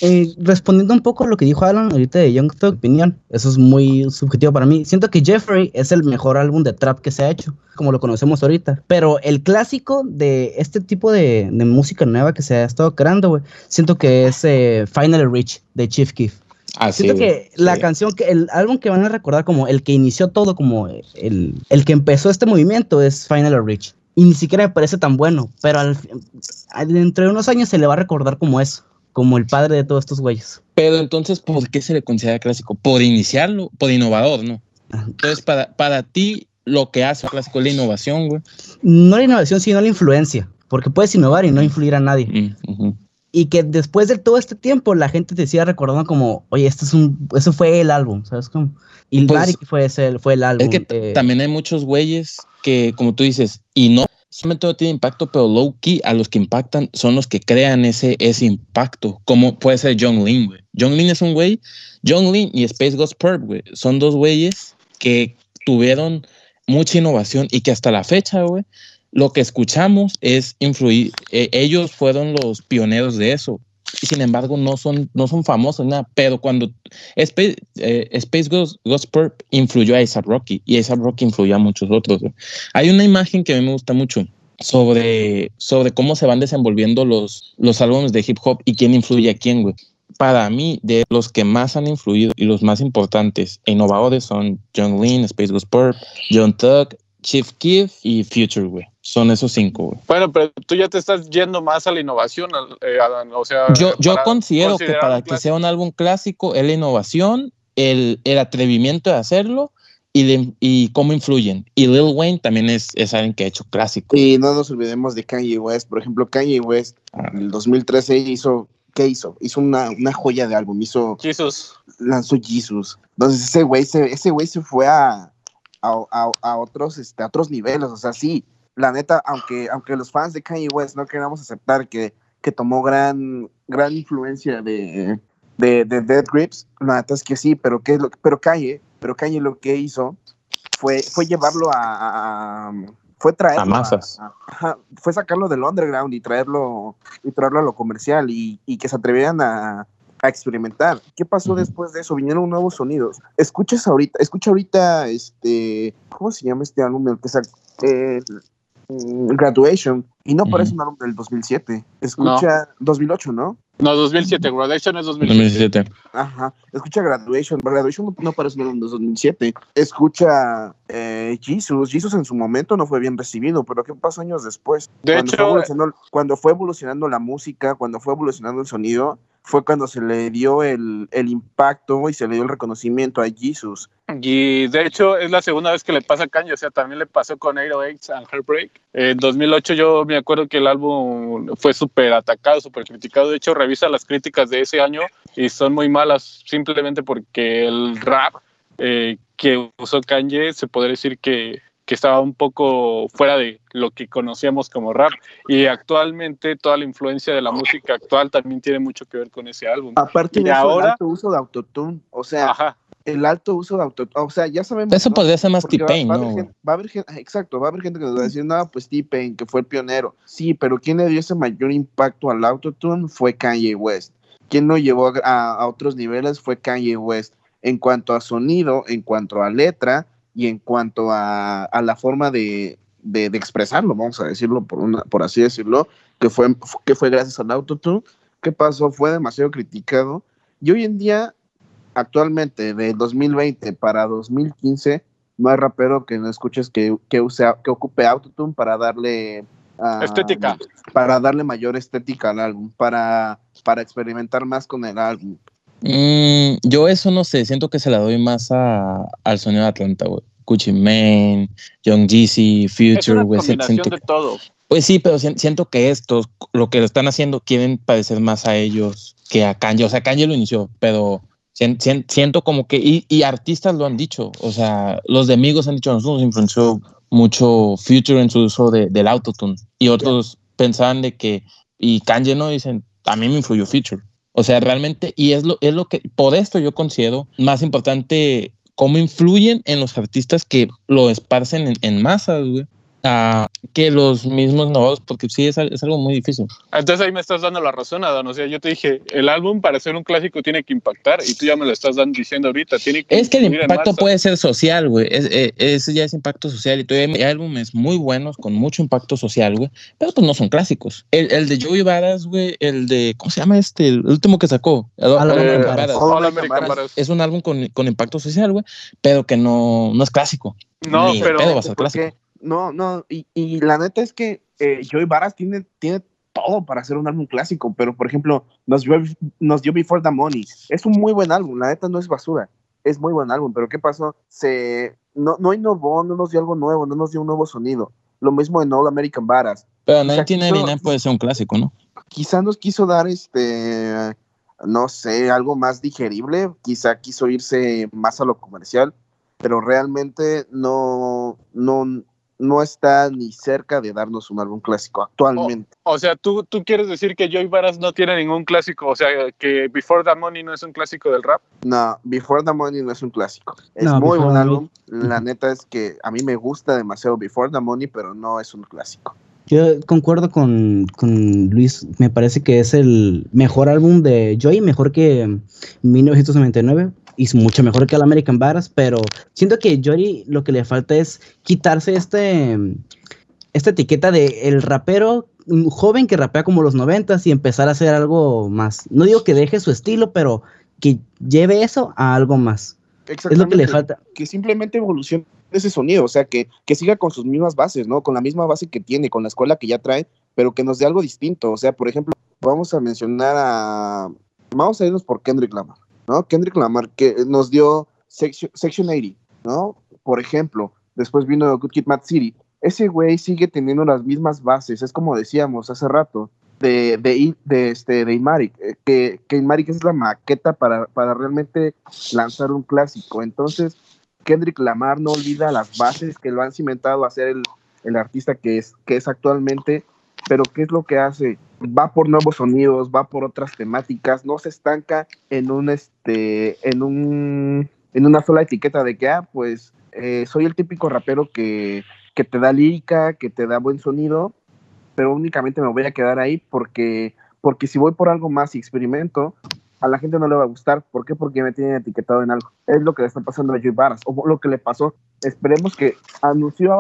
Eh, respondiendo un poco a lo que dijo Alan ahorita de Young Thug, opinión, eso es muy subjetivo para mí. Siento que Jeffrey es el mejor álbum de trap que se ha hecho, como lo conocemos ahorita. Pero el clásico de este tipo de, de música nueva que se ha estado creando, siento que es eh, Final Reach de Chief Keef. Así, Siento que la canción, que el álbum que van a recordar como el que inició todo, como el, el que empezó este movimiento es Final Reach. Y ni siquiera me parece tan bueno, pero al, al- dentro de unos años se le va a recordar como eso, como el padre de todos estos güeyes. Pero entonces, ¿por qué se le considera clásico? Por iniciarlo, por innovador, ¿no? Entonces, para, para ti, lo que hace un clásico es la innovación, güey. No la innovación, sino la influencia, porque puedes innovar y no influir a nadie. Mm. Y que después de todo este tiempo la gente te siga recordando como, oye, este es un, eso fue el álbum, ¿sabes cómo? Y Pues, fue ese, fue el álbum. Es que eh, también hay muchos güeyes que, como tú dices, y no solamente no tiene impacto, pero low key a los que impactan son los que crean ese, ese impacto, como puede ser John Lin, güey. John Lin es un güey, John Lin y Space Ghost Perp, güey, son dos güeyes que tuvieron mucha innovación y que hasta la fecha, güey, lo que escuchamos es influir, eh, ellos fueron los pioneros de eso. Y sin embargo, no son, no son famosos, nada. Pero cuando Space, eh, Space Ghost, Ghost Perp influyó a A$AP Rocky y A$AP Rocky influyó a muchos otros. Hay una imagen que a mí me gusta mucho sobre, sobre cómo se van desenvolviendo los, los álbumes de hip hop y quién influye a quién, güey. Para mí, de los que más han influido y los más importantes e innovadores son John Lin, Space Ghost Perp, John Thug, Chief Keef y Future, güey. Son esos cinco, güey. Bueno, pero tú ya te estás yendo más a la innovación, eh, Adán, o sea... Yo, yo considero que para que sea un álbum clásico es la innovación, el, el atrevimiento de hacerlo y, de- y cómo influyen. Y Lil Wayne también es, es alguien que ha hecho clásico. Y no nos olvidemos de Kanye West. Por ejemplo, Kanye West en el 2013 hizo, ¿qué hizo? Hizo una, una joya de álbum, hizo, Jesus. lanzó Jesus. Entonces ese güey se, ese güey se fue a, a, a- a otros, este, a otros niveles. O sea, sí, la neta, aunque, aunque los fans de Kanye West no queramos aceptar que, que tomó gran, gran influencia de, de, de Dead Grips, la neta es que sí, pero, ¿qué es lo, pero Kanye, pero Kanye lo que hizo fue, fue llevarlo a, fue traerlo A masas. a- fue sacarlo del underground y traerlo y traerlo a lo comercial y, y que se atrevieran a, a experimentar. ¿Qué pasó después de eso? Vinieron nuevos sonidos. Escuchas ahorita, escucha ahorita este, ¿cómo se llama este álbum? El que eh, Graduation y no parece un álbum del 2007. Escucha 2008, ¿no? No, 2007, Graduation es 2007. 2017. Ajá, escucha Graduation, Graduation no, no parece un álbum del 2007. Escucha eh, Jesus, Jesus en su momento no fue bien recibido, pero ¿qué pasó años después? De cuando, hecho, fue evolucionando, cuando fue evolucionando la música, cuando fue evolucionando el sonido, fue cuando se le dio el, el impacto y se le dio el reconocimiento a Jesus. Y de hecho es la segunda vez que le pasa a Kanye, o sea, también le pasó con 808 and Heartbreak. En 2008 yo me acuerdo que el álbum fue súper atacado, súper criticado. De hecho, revisa las críticas de ese año y son muy malas simplemente porque el rap eh, que usó Kanye se podría decir que, que estaba un poco fuera de lo que conocíamos como rap. Y actualmente toda la influencia de la música actual también tiene mucho que ver con ese álbum. Aparte Y de eso, ahora- el alto uso de autotune, o sea, Ajá. el alto uso de autotune, o sea, ya sabemos. Eso ¿no? podría ser más Porque va- T-Pain, va a ¿no? va a haber gen- exacto, va a haber gente que nos va a decir, no, pues T-Pain, que fue el pionero. Sí, pero quien le dio ese mayor impacto al autotune fue Kanye West. Quien lo llevó a, a otros niveles fue Kanye West. En cuanto a sonido, en cuanto a letra y en cuanto a, a la forma de, de- de expresarlo, vamos a decirlo por, una, por así decirlo, que fue, que fue gracias al autotune. ¿Qué pasó? Fue demasiado criticado. Y hoy en día actualmente de 2020 para 2015 no hay rapero que no escuches que, que, use, que ocupe autotune para darle ah, Estética. para darle mayor estética al álbum para para experimentar más con el álbum Mm, yo eso no sé, siento que se la doy más a, al sonido de Atlanta, güey. Gucci Mane, Young Jeezy, Future, güey. de todo. pues sí, pero si- siento que estos, lo que lo están haciendo, quieren parecer más a ellos que a Kanye. O sea, Kanye lo inició, pero sien- sien- siento como que, y, y artistas lo han dicho, o sea, los de amigos han dicho, nosotros nos influenció mucho Future en su uso de, del autotune. Y otros pensaban de que, y Kanye no dicen, a mí me influyó Future. O sea, realmente, y es lo, es lo que, por esto yo considero más importante cómo influyen en los artistas que lo esparcen en, en masas, güey. A que los mismos novatos, porque sí es, es algo muy difícil. Entonces ahí me estás dando la razón, Adán. O sea, yo te dije, el álbum para ser un clásico tiene que impactar y tú ya me lo estás dando, diciendo ahorita. Tiene que Es que el impacto puede ser social, güey. Es, eh, ese ya es impacto social. Y todavía hay álbumes muy buenos con mucho impacto social, güey. Pero pues no son clásicos. El, el de Joey Badass, güey. El de, ¿cómo se llama este? El último que sacó. El- All el- American. Es un álbum con, con impacto social, güey. Pero que no, no es clásico. No, Ni pero pedo va a ser Porque- clásico. No, no, y, y la neta es que eh, Joey Varas tiene, tiene todo para hacer un álbum clásico, pero por ejemplo, nos dio, nos dio Before the Money. Es un muy buen álbum, la neta no es basura. Es muy buen álbum, pero ¿qué pasó? Se, no, no innovó, no nos dio algo nuevo, no nos dio un nuevo sonido. Lo mismo en All American Badass. Pero sea, 1999 quiso- puede ser un clásico, ¿no? Quizá nos quiso dar este, no sé, algo más digerible, quizá quiso irse más a lo comercial, pero realmente no, no, no está ni cerca de darnos un álbum clásico actualmente. O sea, ¿tú, tú quieres decir que Joey Varas no tiene ningún clásico, o sea, que Before the Money no es un clásico del rap. No, Before the Money no es un clásico. Es No, muy Before buen álbum. La neta es que a mí me gusta demasiado Before the Money, pero no es un clásico. Yo concuerdo con, con Luis, me parece que es el mejor álbum de Joy, mejor que 1999 y mucho mejor que el American Badass, pero siento que Joy lo que le falta es quitarse este esta etiqueta de el rapero joven que rapea como los noventas y empezar a hacer algo más. No digo que deje su estilo, pero que lleve eso a algo más. Es lo que le falta. que simplemente evolucione ese sonido, o sea, que, que siga con sus mismas bases, ¿no? Con la misma base que tiene, con la escuela que ya trae, pero que nos dé algo distinto. O sea, por ejemplo, vamos a mencionar a. Vamos a irnos por Kendrick Lamar, ¿no? Kendrick Lamar, que nos dio Section, Section 80, ¿no? Por ejemplo, después vino Good Kid Mad City. Ese güey sigue teniendo las mismas bases, es como decíamos hace rato, de, de, de, este, de Imaric, eh, que, que es la maqueta para, para realmente lanzar un clásico. Entonces, Kendrick Lamar no olvida las bases que lo han cimentado a ser el, el artista que es, que es actualmente, pero ¿qué es lo que hace? Va por nuevos sonidos, va por otras temáticas, no se estanca en un este, en un, en una sola etiqueta de que, ah, pues eh, soy el típico rapero que, que te da lírica, que te da buen sonido, pero únicamente me voy a quedar ahí porque, porque si voy por algo más y experimento, a la gente no le va a gustar. ¿Por qué? Porque me tienen etiquetado en algo. Es lo que le está pasando a Joey Varas, o lo que le pasó. Esperemos que anunció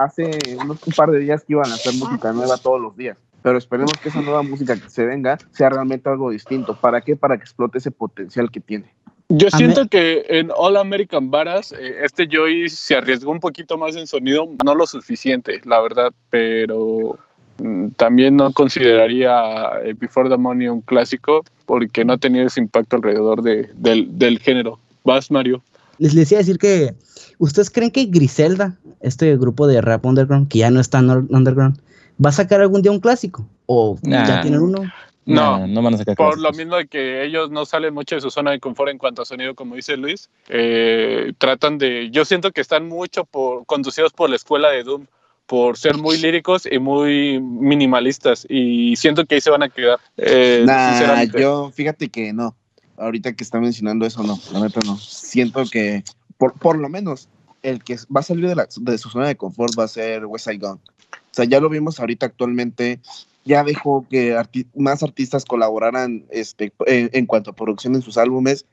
hace unos, un par de días que iban a lanzar música nueva todos los días. Pero esperemos que esa nueva música que se venga sea realmente algo distinto. ¿Para qué? Para que explote ese potencial que tiene. Yo siento que en All American Varas, eh, este Joey se arriesgó un poquito más en sonido, no lo suficiente, la verdad, pero mm, también no consideraría eh, Before the Money un clásico porque no ha tenido ese impacto alrededor de, del, del género. Vas, Mario. Les, les iba a decir que, ¿ustedes creen que Griselda, este grupo de rap underground, que ya no está en underground, va a sacar algún día un clásico? ¿O ya tienen uno? No, No, no van a sacar Por clásicos. lo mismo de que ellos no salen mucho de su zona de confort en cuanto a sonido, como dice Luis, eh, tratan de, yo siento que están mucho por, conducidos por la escuela de Doom, por ser muy líricos y muy minimalistas, y siento que ahí se van a quedar. eh, Nah, sinceramente. yo, fíjate que no. Ahorita que está mencionando eso, no. La neta no. Siento que, por, por lo menos, el que va a salir de, la- de su zona de confort va a ser West Side Gun. O sea, ya lo vimos ahorita actualmente. Ya dejó que arti- más artistas colaboraran este, en, en cuanto a producción en sus álbumes.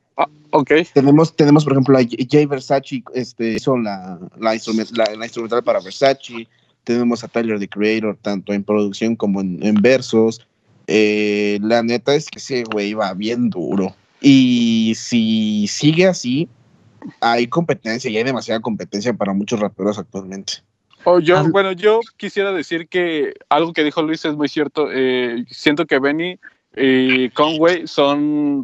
Ok, Tenemos, tenemos por ejemplo, a Jay Versace, este, hizo la, la, instrument- la- la instrumental para Versace. Tenemos a Tyler, the Creator, tanto en producción como en, en versos. Eh, la neta es que ese güey va bien duro. Y si sigue así, hay competencia y hay demasiada competencia para muchos raperos actualmente. Oh, yo, Al- bueno, yo quisiera decir que algo que dijo Luis es muy cierto. eh, siento que Benny y Conway son,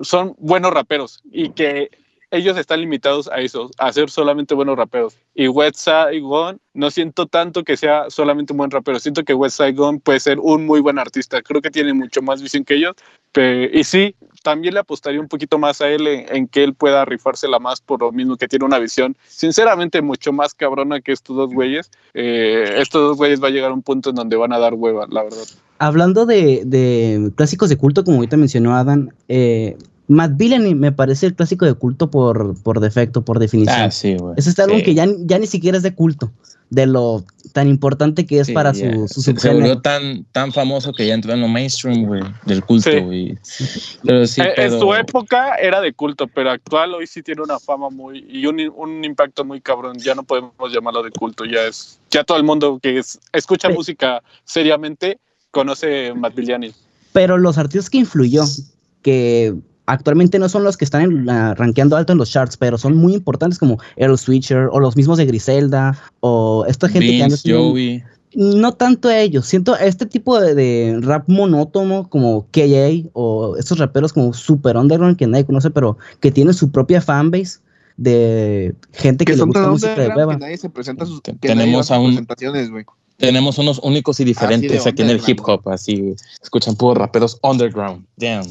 son buenos raperos y que ellos están limitados a eso, a ser solamente buenos raperos. Y Westside Gun no siento tanto que sea solamente un buen rapero, siento que Westside Gun puede ser un muy buen artista. Creo que tiene mucho más visión que ellos. y sí, también le apostaría un poquito más a él en, en que él pueda rifársela más por lo mismo que tiene una visión sinceramente mucho más cabrona que estos dos güeyes. Eh, estos dos güeyes va a llegar a un punto en donde van a dar hueva, la verdad. Hablando de, de clásicos de culto, como ahorita mencionó Adam, eh, Matt Villainy me parece el clásico de culto por, por defecto, por definición. Ah, sí, güey. es este álbum Sí. que ya, ya ni siquiera es de culto. de lo tan importante que es Sí, para su, su se, volvió tan, tan famoso que ya entró en lo mainstream, güey, del culto, Sí. güey. Pero sí, Eh, En- pero- En su época era de culto, pero actual hoy sí tiene una fama muy y un, un impacto muy cabrón. Ya no podemos llamarlo de culto, ya es ya todo el mundo que es- escucha Sí. música seriamente conoce Matt Villani. Pero los artistas que influyó, que actualmente no son los que están en la- rankeando alto en los charts, pero son muy importantes como Earl Switcher o los mismos de Griselda o esta gente que Joey. No tanto ellos, siento este tipo de, de rap monótono como KJ o estos raperos como super underground que nadie conoce, pero que tienen su propia fanbase de gente que, Que le gusta música de underground hueva. que nadie se presenta sus Te- que nadie tenemos a un- presentaciones, güey. Tenemos unos únicos y diferentes aquí en el hip underground. hop, así, güey. Escuchan puros raperos underground. Damn.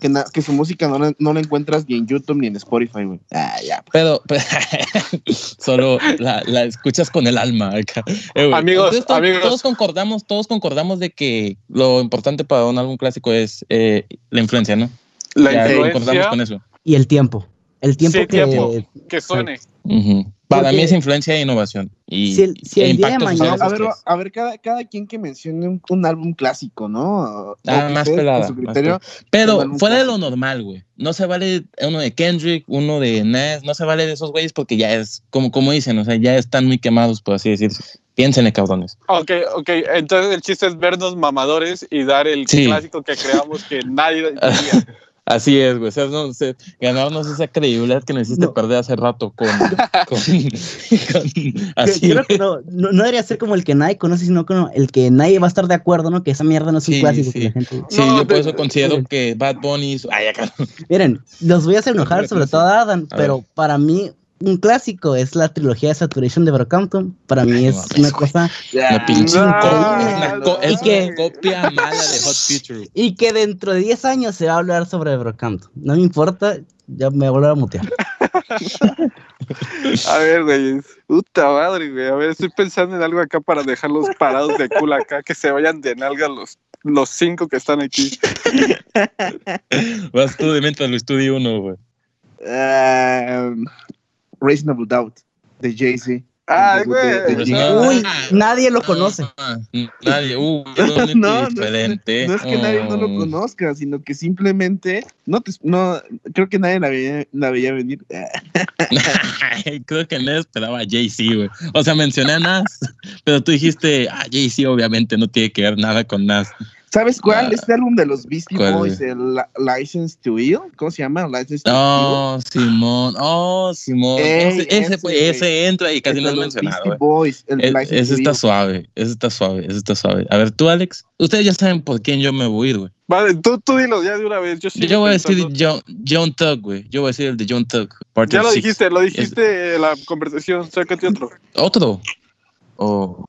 Que, na- que su música no la, no la encuentras ni en YouTube ni en Spotify, güey. Ah, ya. Pero, pero solo la, la escuchas con el alma. acá. Eh, Amigos, entonces, to- amigos. Todos concordamos, todos concordamos de que lo importante para un álbum clásico es eh, la influencia, ¿no? La Ya concordamos influencia con eso. Y el tiempo. El tiempo Sí, que. tiempo. que suene. Ujú. Para Porque- mí es influencia e innovación. Y, Si el- si e el día de mañana- a ver, tres. a ver cada, cada quien que mencione un, un álbum clásico, ¿no? Ah, más ustedes, pelada, su más criterio. Pero fuera de lo normal, güey. No se vale uno de Kendrick, uno de Nas, no se vale de esos güeyes porque ya es, como, como dicen, o sea, ya están muy quemados, por así decir. Piénsenle, cabrones. Ok, ok. Entonces el chiste es vernos mamadores y dar el Sí. clásico que creamos que nadie. Así es, güey. O sea, no, se- ganarnos esa credibilidad que nos hiciste No. perder hace rato con. con, con- así. Creo que no, no, no debería ser como el que nadie conoce, sino como el que nadie va a estar de acuerdo, ¿no? Que esa mierda no es un Sí, clásico. sí. que la gente- Sí, No, yo por eso considero que Bad Bunny. Ay, acá. Miren, los voy a hacer enojar, sobre todo a Adam, A pero ver. para mí un clásico es la trilogía de Saturation de Brockhampton. Para mí Ay, es no una cosa Una pinche copia mala de Hot Future. y que dentro de 10 años se va a hablar sobre Brockhampton. No me importa, ya me voy a volver a mutear. A ver, güey. Puta madre, güey. A ver, estoy pensando en algo acá para dejarlos parados de culo acá, que se vayan de nalga los, los cinco que están aquí. Vas tú de mientras lo estudio uno, güey. Um, Reasonable Doubt de Jay-Z. Ay, De- güey. de- de- No. Uy, nadie lo conoce. Nadie. Uh, No, no, diferente. No es que nadie no lo Oh. conozca, sino que simplemente no te, no creo que nadie la veía, la veía venir. Creo que no esperaba a Jay-Z, güey. O sea, mencioné a Nas, pero tú dijiste, ah, Jay-Z obviamente no tiene que ver nada con Nas. ¿Sabes cuál? Ah, este álbum de los Beastie ¿cuál, Boys, el Li- License to Ill, ¿cómo se llama? License to Oh, Simón, oh, Simón. Ey, ese, ese, ese, fue- güey. ese entra y Ill. casi no los mencionado, Beastie güey. Boys, el E- License Ese to está Ill. suave, ese está suave, ese está suave. A ver, tú, Alex, ustedes ya saben por quién yo me voy a ir, güey. Vale, tú, tú dilo ya de una vez. Yo, Yo, voy a decir. John, John Tug, güey. Yo voy a decir el de John Tug. Part Ya lo Six. dijiste, lo dijiste en la conversación. Sácate otro. Otro. O.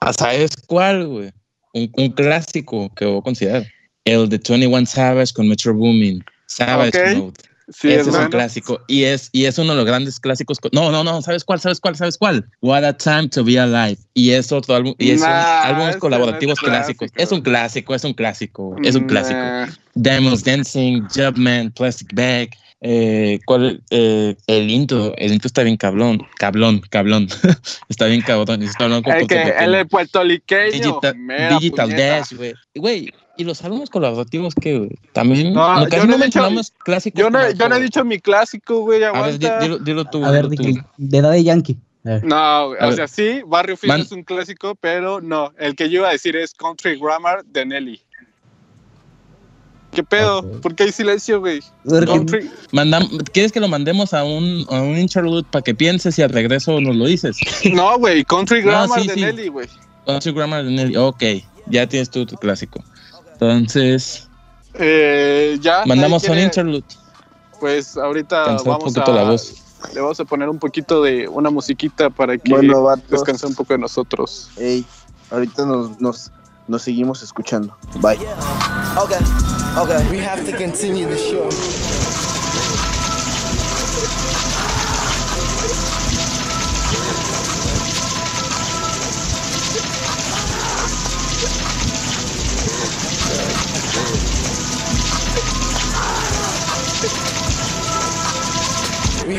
ah, ¿Sabes cuál, güey? Un, un clásico que voy a considerar. El de 21 Savage con Metro Booming. Savage Ok. Mode. Sí, Ese es un clásico. Y es, y es uno de los grandes clásicos. co- No, no, no. ¿Sabes cuál? ¿Sabes cuál? ¿Sabes cuál? What a Time to Be Alive. Y es otro álbum. Y es un- Nah, álbumes ese colaborativos no es clásicos. clásico. Es un clásico, es un clásico. Es un clásico. Nah. Diamonds Dancing, Jubman, Plastic Bag. Eh, ¿cuál, eh, el intro, el intro está bien cablón, cablón, cablón. está bien cabrón. Está hablando con El que el de puertorriqueño. Digital, Digital. Dash, güey. Güey, ¿y los álbumes colaborativos güey? También, No, no, yo no no he dicho- clásicos. Yo no, yo no he dicho mi clásico, güey. A ver, dilo, dilo tú. A ver, dilo tú. de, edad de Yankee. No, o ver. sea, sí, Barrio Fino Man- es un clásico, pero no. El que yo iba a decir es Country Grammar de Nelly. ¿Qué pedo? Ok. ¿Por qué hay silencio, güey? ¿Quieres que lo mandemos a un, a un interlude para que pienses y al regreso nos lo dices? No, güey, Country No, Grammar sí, de sí. Nelly, güey. Country Grammar de Nelly. Ok, ya tienes tú tu clásico. Entonces, Eh, ya. mandamos un interlude. Pues ahorita Cansar un vamos poquito a. la voz. Le vamos a poner un poquito de una musiquita para que Bueno, descanse un poco de nosotros. ey, ahorita nos, nos, nos seguimos escuchando. Bye. Okay, okay. We have to continue the show.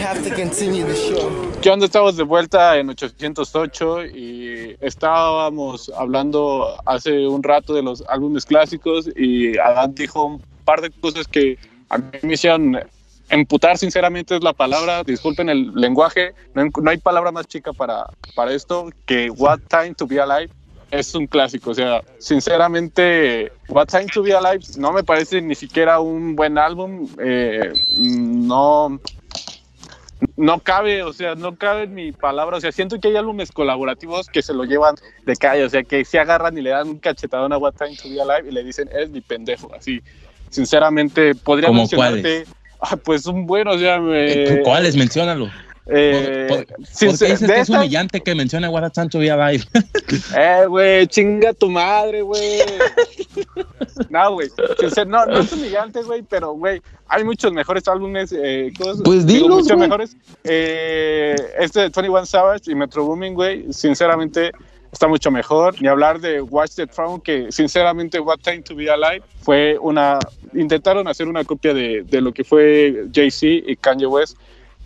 Have to continue the show. ¿Qué onda? Estamos de vuelta en 808 y estábamos hablando hace un rato de los álbumes clásicos y Adán dijo un par de cosas que a mí me hicieron emputar, sinceramente es la palabra, disculpen el lenguaje, no, no hay palabra más chica para, para esto que What Time to Be Alive. Es un clásico, o sea, sinceramente, What Time to Be Alive no me parece ni siquiera un buen álbum, eh, no, no cabe, o sea, no cabe en mi palabra. O sea, siento que hay álbumes colaborativos que se lo llevan de calle, o sea, que se agarran y le dan un cachetadón a What Time to Be Alive y le dicen, eres mi pendejo. Así, sinceramente, podría ¿Cómo mencionarte. Ah, pues un bueno, o sea, me. ¿Cuáles? Menciónalo. Eh, ¿Por- por- sin ¿Por qué ser- dices que es humillante que mencione What a to Be Alive? Eh, güey, chinga tu madre, güey. no, güey. No, no es humillante, güey, pero, güey, hay muchos mejores álbumes. Eh, ¿cómo se- Pues digo, dilos, muchos güey. mejores. Eh, este de 21 Savage y Metro Booming, güey, sinceramente está mucho mejor. Ni hablar de Watch the Throne, que sinceramente What Time to Be Alive fue una. Intentaron hacer una copia de, de lo que fue Jay-Z y Kanye West.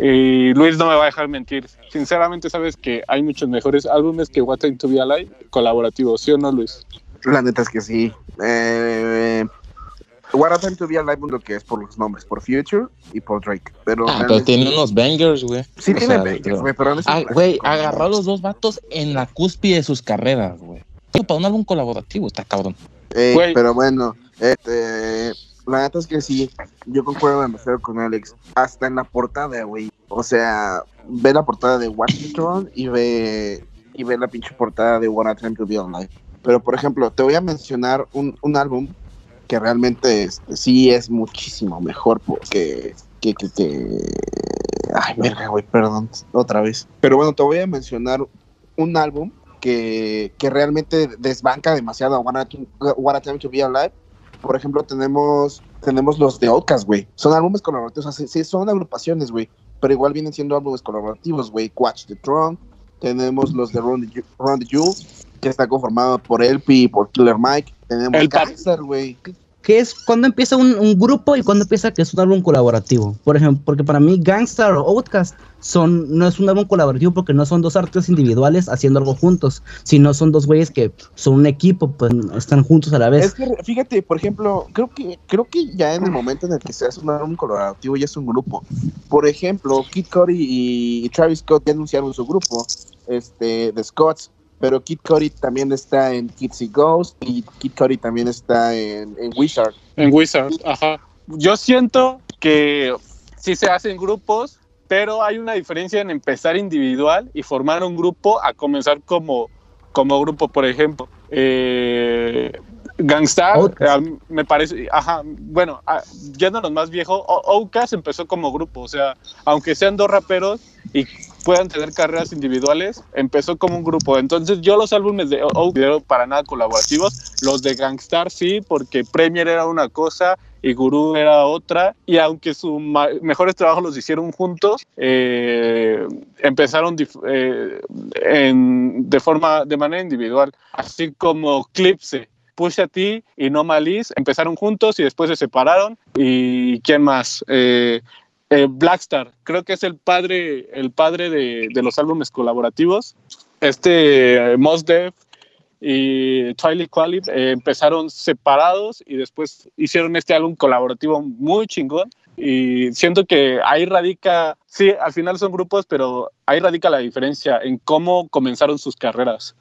Y Luis no me va a dejar mentir. Sinceramente, sabes que hay muchos mejores álbumes que What Time to Be Alive colaborativos, ¿sí o no, Luis? La neta es que sí. Eh, What Time to Be Alive lo que es por los nombres, por Future y por Drake. Pero, Ah, pero tiene unos bangers, güey. Sí, O tiene sea, bangers, güey, pero Ah, güey, ¿no? agarró a los dos vatos en la cúspide de sus carreras, güey. Para un álbum colaborativo está cabrón. Ey, pero bueno, este, la neta es que sí, yo concuerdo demasiado con Alex. Hasta en la portada, güey. O sea, ve la portada de Washington y ve, y ve la pinche portada de What a Time to Be Alive. Pero, por ejemplo, te voy a mencionar un, un álbum que realmente este, sí es muchísimo mejor porque que, que, que... Ay, verga, güey, perdón, otra vez. Pero bueno, te voy a mencionar un álbum que, que realmente desbanca demasiado a, What a Time to Be Alive. Por ejemplo, tenemos, tenemos los de Outcast, güey. Son álbumes colaborativos, o sea, sí, son agrupaciones, güey. Pero igual vienen siendo álbumes colaborativos, güey. Watch the Throne. Tenemos los de Run the, Run the que está conformado por LP y por Killer Mike. Tenemos El Gangster, güey. ¿Qué es cuando empieza un, grupo y cuando empieza que es un álbum colaborativo? Por ejemplo, porque para mí Gangstar o Outcast son, no es un álbum colaborativo porque no son dos artistas individuales haciendo algo juntos, sino son dos güeyes que son un equipo, pues están juntos a la vez. Es que fíjate, por ejemplo, creo que creo que ya en el momento en el que se hace un álbum colaborativo ya es un grupo. Por ejemplo, Kid Cudi y, Travis Scott ya anunciaron su grupo, este, The Scots, pero Kid Cudi también está en Kids y Ghost y Kid Cudi también está en, en Wizard. En Wizard, ajá. Yo siento que sí se hacen grupos, pero hay una diferencia en empezar individual y formar un grupo a comenzar como, como grupo, por ejemplo. Eh, Gangstar, eh, me parece, ajá, bueno, yéndonos más viejo, Outkast empezó como grupo, o sea, aunque sean dos raperos y puedan tener carreras individuales, empezó como un grupo. Entonces yo los álbumes de Outkast para nada colaborativos, los de Gangstar sí, porque Premier era una cosa y Guru era otra, y aunque sus mejores trabajos los hicieron juntos, eh, empezaron eh, en- de forma, de manera individual, así como Clipse. Pusha T y No Malice empezaron juntos y después se separaron. ¿Y quién más? Eh, eh, Blackstar, creo que es el padre, el padre de, de los álbumes colaborativos. Este eh, Mos Def y Twilight Quality eh, empezaron separados y después hicieron este álbum colaborativo muy chingón. Y siento que ahí radica, sí, al final son grupos, pero ahí radica la diferencia en cómo comenzaron sus carreras.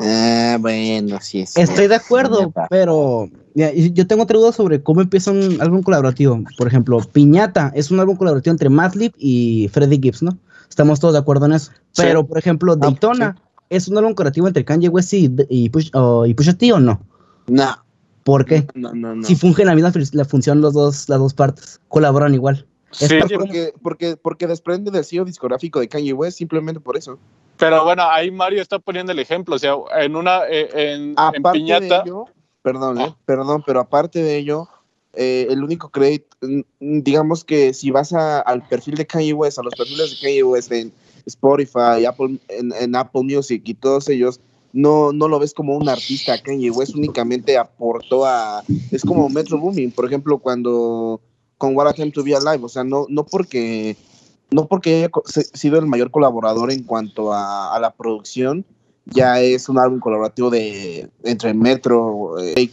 Ah, bueno, sí es. Estoy de acuerdo, pero yo tengo otra duda sobre cómo empieza un álbum colaborativo. Por ejemplo, Piñata es un álbum colaborativo entre Madlib y Freddie Gibbs, ¿no? Estamos todos de acuerdo en eso. Sí. Pero, por ejemplo, Daytona es un álbum colaborativo entre Kanye West y, y, Push, o- y Pusha T o no? No, ¿Por qué? no, no, no. Si fungen la misma la función los dos, las dos partes, colaboran igual. Es Sí, porque, porque, porque desprende del sello discográfico de Kanye West simplemente por eso. Pero bueno, ahí Mario está poniendo el ejemplo, o sea, en una, eh, en, en Piñata, de ello, perdón, eh, Ah. perdón, pero aparte de ello, eh, el único crédito, digamos que si vas a- al perfil de Kanye West, a los perfiles de Kanye West en Spotify, Apple, en, en Apple Music y todos ellos, no, no lo ves como un artista. Kanye West únicamente aportó a. Es como Metro Booming, por ejemplo, cuando con What a Time to Be Alive, o sea, no, no porque no porque haya sido el mayor colaborador en cuanto a, la producción, ya es un álbum colaborativo de entre Metro, eh,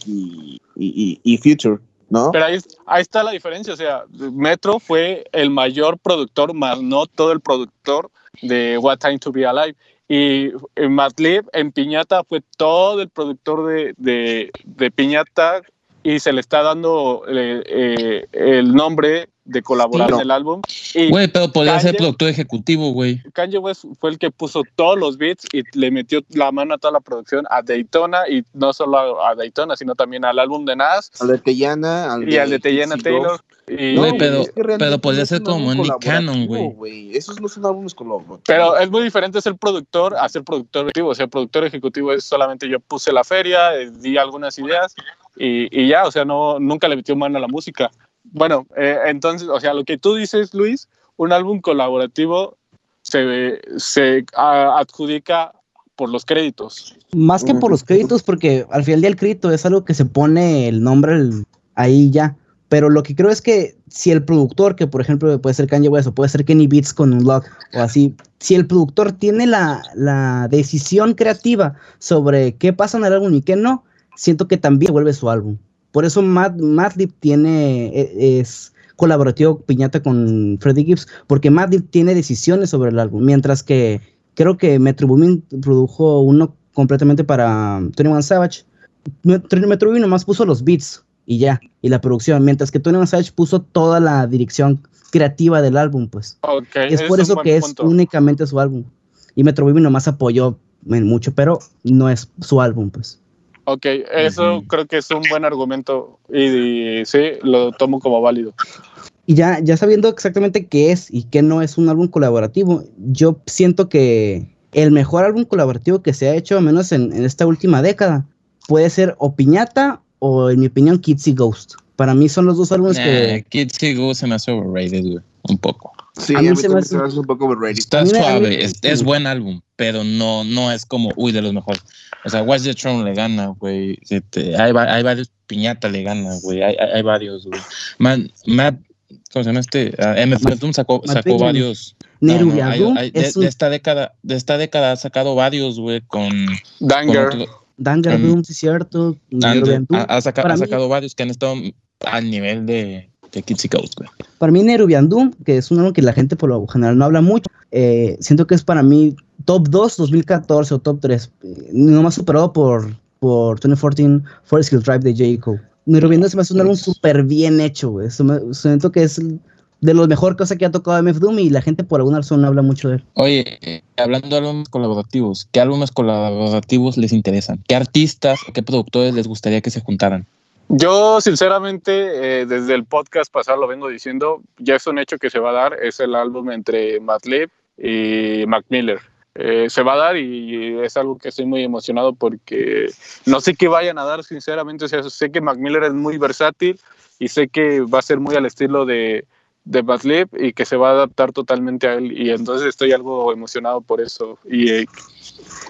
y, Future, ¿no? Pero ahí, está la diferencia, o sea, Metro fue el mayor productor, más no todo el productor de What Time to Be Alive. Y en Madlib, en Piñata, fue todo el productor de Piñata y se le está dando eh, eh, el nombre de colaborar Sí, no. en el álbum. Güey, pero podría ser Kanye- productor ejecutivo, güey. Kanye West fue el que puso todos los beats y le metió la mano a toda la producción a Daytona y no solo a, a Daytona, sino también al álbum de Nas Al de Teyana, al y al de Teyana Taylor. Y, Güey, No, pero- es que realmente pero podría ser como Nick Cannon, güey. Esos no son álbumes colaborativos. Pero es muy diferente ser productor a ser productor ejecutivo. O sea, productor ejecutivo es solamente yo puse la feria, eh, di algunas ideas y, y ya, o sea, no, nunca le metió mano a la música. Bueno, eh, entonces, o sea, lo que tú dices, Luis, un álbum colaborativo se, se adjudica por los créditos. Más que por los créditos, porque al final del día el crédito es algo que se pone el nombre el- ahí ya. Pero lo que creo es que si el productor, que por ejemplo puede ser Kanye West o puede ser Kenny Beats con un lock o así, si el productor tiene la, la decisión creativa sobre qué pasa en el álbum y qué no, siento que también vuelve su álbum. Por eso Mad, Madlib tiene, e- es colaborativo piñata con Freddie Gibbs, porque Madlib tiene decisiones sobre el álbum, mientras que creo que Metro Boomin produjo uno completamente para 21 Savage. Metro, Metro Boomin nomás puso los beats y ya, y la producción, mientras que 21 Savage puso toda la dirección creativa del álbum, pues. Ok, es por eso que es únicamente su álbum. Y Metro Boomin nomás apoyó en mucho, pero no es su álbum, pues. Ok, eso creo que es un buen argumento y, y sí, lo tomo como válido. Y ya, ya sabiendo exactamente qué es y qué no es un álbum colaborativo, yo siento que el mejor álbum colaborativo que se ha hecho, al menos en, en esta última década, puede ser o Piñata o, en mi opinión, Kitsy Ghost. Para mí son los dos álbumes Nah, que... Kids Go se me hace overrated, güey. Un poco. Sí, A a mí mí, se se me hace- un poco overrated. Está mí mí suave, es, es buen álbum, pero no, no es como, uy, de los mejores. O sea, Watch the Throne le gana, güey. Este, hay, hay varios, Piñata le gana, güey. Hay, hay, hay varios, güey. Man, Matt, ¿cómo se llama este? Ah, MF sacó, sacó varios. no, Neru no, hay- hay- de, un de esta década, de esta década ha sacado varios, güey, con, con Danger. otro- Danger Mm. Doom, sí es cierto. Ha, ha saca- ha mí- sacado varios que han estado al nivel de, de güey. Para mí, Nerubian Doom, que es un álbum que la gente por lo general no habla mucho, eh, siento que es para mí top 2 2014 o top 3, eh, nomás superado por, por 2014 Forest Hill Drive de J. Cole. Nerubian Doom se me hace un álbum súper bien hecho, güey. Siento que es de los mejores cosas que ha tocado MF Doom y la gente por alguna razón habla mucho de él. Oye, eh, hablando de álbumes colaborativos, ¿qué álbumes colaborativos les interesan? ¿Qué artistas o qué productores les gustaría que se juntaran? Yo, sinceramente, eh, desde el podcast pasado lo vengo diciendo, ya es un hecho que se va a dar, es el álbum entre Madlib y Mac Miller. Eh, se va a dar y es algo que estoy muy emocionado porque no sé qué vayan a dar, sinceramente. O sea, sé que Mac Miller es muy versátil y sé que va a ser muy al estilo de, de Madlib y que se va a adaptar totalmente a él. Y entonces estoy algo emocionado por eso. Y eh,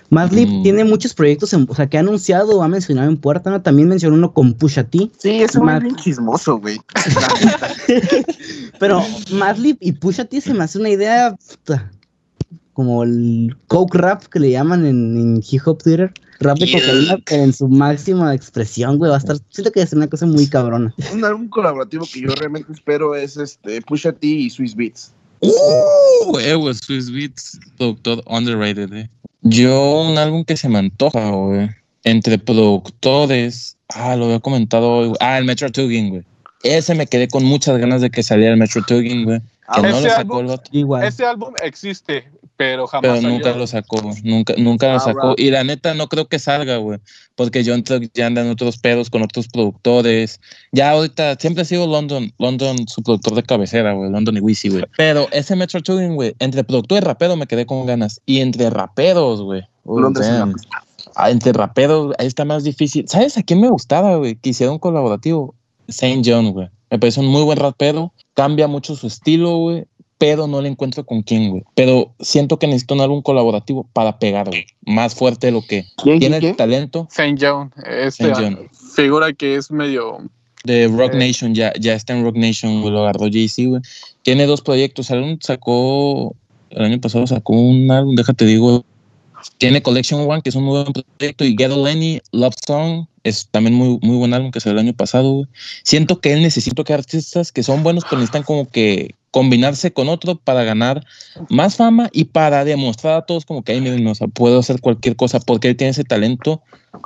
Madlib Mm. tiene muchos proyectos, en- o sea, que ha anunciado o ha mencionado en puerta, ¿no? También mencionó uno con Pusha T. Sí, es bien chismoso, güey. Pero Madlib y Pusha T se me hace una idea puta, como el coke rap que le llaman en, en hip hop Twitter. Rap de Yeah. cocaína en su máxima expresión, güey. Va a estar, siento que es una cosa muy cabrona. un álbum colaborativo que yo realmente espero es este Pusha T y Swiss Beats. Uh, güey, güey, Swiss Beats, productor underrated, eh. Yo, un álbum que se me antoja, güey. Entre productores. Ah, lo había comentado hoy, güey. Ah, el Metro Tugging, güey. Ese me quedé con muchas ganas de que saliera el Metro Tugging, güey. Que no Ese lo sacó álbum- el. Igual. este álbum existe, pero jamás Pero salió. nunca lo sacó, nunca, nunca lo Ah, sacó. right. Y la neta no creo que salga, güey. Porque John Tuck ya anda en otros pedos con otros productores. Ya ahorita siempre ha sido London, London su productor de cabecera, güey. London y Wizzy, güey. Pero ese Metro Tugging, güey, entre productor y rapero me quedé con ganas. Y entre raperos, güey. oh, Londres. Ah, entre raperos, ahí está más difícil. ¿Sabes a quién me gustaba, güey? Que hiciera un colaborativo. Saint John, güey. Me parece un muy buen rapero. Cambia mucho su estilo, güey. Pero no le encuentro con quién, güey. Pero siento que necesito un álbum colaborativo para pegar, güey. Más fuerte de lo que ¿Quién, tiene quién, el talento. Saint John, este Saint John. figura que es medio de Rock Eh. Nation, ya, ya está en Rock Nation, güey, lo agarró Jay-Z, güey. Tiene dos proyectos, álbum sacó, el año pasado sacó un álbum, déjate digo, tiene Collection One, que es un nuevo proyecto, y Ghetto Lenny, Love Song, es también muy, muy buen álbum que salió el año pasado, güey. Siento que él necesita que artistas que son buenos, pero necesitan como que combinarse con otro para ganar más fama y para demostrar a todos como que, ay, miren, o sea, puedo hacer cualquier cosa, porque él tiene ese talento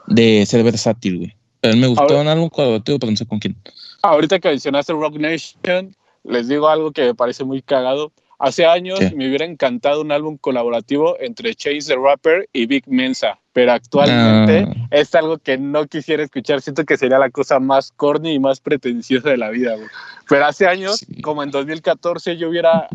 de ser versátil, güey. Pero él me gustó Ahora- un álbum colaborativo, pero no sé con quién. Ahorita que mencionaste Rock Nation, les digo algo que me parece muy cagado. Hace años ¿Qué? me hubiera encantado un álbum colaborativo entre Chase the Rapper y Big Mensa, pero actualmente Ah. es algo que no quisiera escuchar. Siento que sería la cosa más corny y más pretenciosa de la vida, güey. Pero hace años, Sí. como en 2014, yo hubiera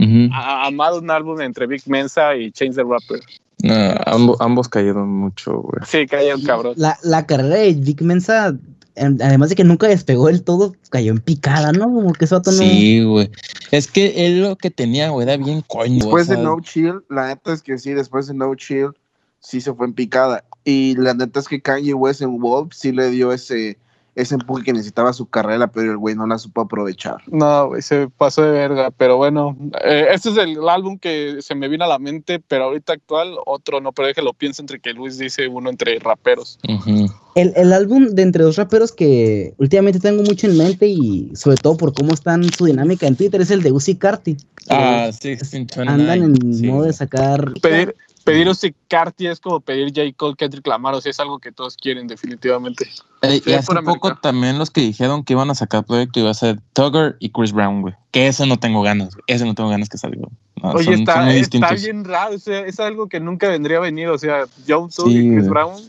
amado un álbum entre Big Mensa y Chase the Rapper. No, ambos, ambos cayeron mucho, güey. Sí, un cabrón. La, la carrera de Vic Mensa, en- además de que nunca despegó del todo, cayó en picada, ¿no? Como que eso no. Sí, güey. Es que él lo que tenía, güey, era bien coño. Después de No Chill, la neta es que sí, después de No Chill, sí se fue en picada. Y la neta es que Kanye West en Wolf sí le dio ese, ese empuje que necesitaba su carrera, pero el güey no la supo aprovechar. No, güey, se pasó de verga, pero bueno, eh, este es el álbum que se me vino a la mente, pero ahorita actual, otro no, pero déjalo pienso entre que Luis dice uno entre raperos. El, el álbum de entre dos raperos que últimamente tengo mucho en mente y sobre todo por cómo están su dinámica en Twitter es el de Uzi Carti. Ah, que 1629. Andan en sí. modo de sacar. Pedir, pedir Uzi Carti es como pedir J. Cole Kendrick Lamar, o sea, es algo que todos quieren definitivamente. Eh, y hace poco América. también los que dijeron que iban a sacar proyecto iba a ser Tugger y Chris Brown, güey. Que eso no tengo ganas, güey. Ese no tengo ganas que salga. No, Oye, son- son está, muy está distintos. bien raro, o sea, es algo que nunca vendría a venir, o sea, Young Thug Sí, y Chris güey. Brown.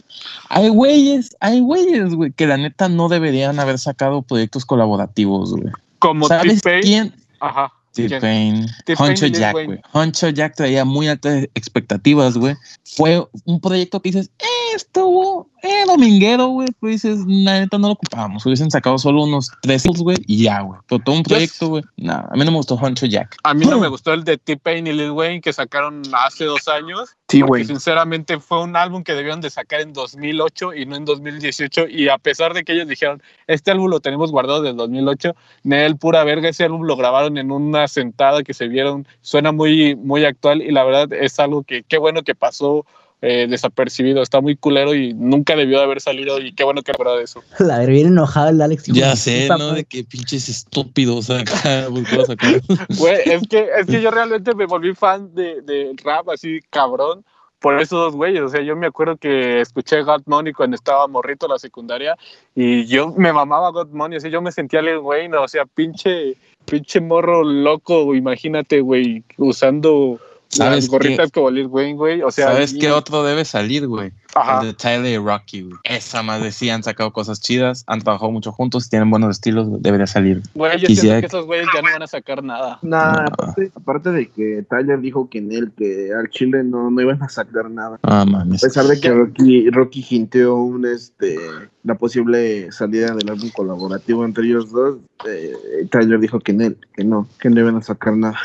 Hay güeyes, hay güeyes, güey, que la neta no deberían haber sacado proyectos colaborativos, güey. Como ¿Sabes quién? Ajá. T-Pain. Honcho Jack, güey. Honcho Jack traía muy altas expectativas, güey. Fue un proyecto que dices, eh, estuvo, eh, dominguero, güey. Pues dices, la neta no lo ocupábamos. Hubiesen sacado solo unos tres, güey, y ya, güey. Pero todo un proyecto, güey. No, a mí no me gustó Honcho Jack. A mí no me gustó el de T-Pain y Lil Wayne que sacaron hace dos años. Sí, güey. sinceramente fue un álbum que debieron de sacar en 2008 y no en 2018. Y a pesar de que ellos dijeron, este álbum lo tenemos guardado desde 2008, Nel, pura verga, ese álbum lo grabaron en una sentada que se vieron. Suena muy, muy actual y la verdad es algo que qué bueno que pasó eh, desapercibido. Está muy culero y nunca debió de haber salido. Y qué bueno que fuera de eso. La ver bien enojado el Alex. Ya de sé, ¿no? De que pinches estúpidos acá. Güey, es que, es que yo realmente me volví fan de, de rap así cabrón por esos dos güeyes. O sea, yo me acuerdo que escuché God Money cuando estaba morrito en la secundaria y yo me mamaba God Money. Así yo me sentía Lil Wayne, o sea, pinche, pinche morro loco, imagínate, güey, usando ¿Sabes las gorritas como Lil Wayne, güey. O sea, ¿Sabes y- qué otro debe salir, güey? Ajá. El de Tyler y Rocky. Esa madre sí han sacado cosas chidas, han trabajado mucho juntos, tienen buenos estilos, debería salir. Güey, yo Quisiera siento que esos güeyes ya no van a sacar nada. Nah, No. aparte, aparte de que Tyler dijo que en él, que al Chile no, no iban a sacar nada. Ah, mames. A pesar de que Rocky, Rocky hinteó un, este, la posible salida del álbum colaborativo entre ellos dos, eh, Tyler dijo que en él, que no, que no iban a sacar nada.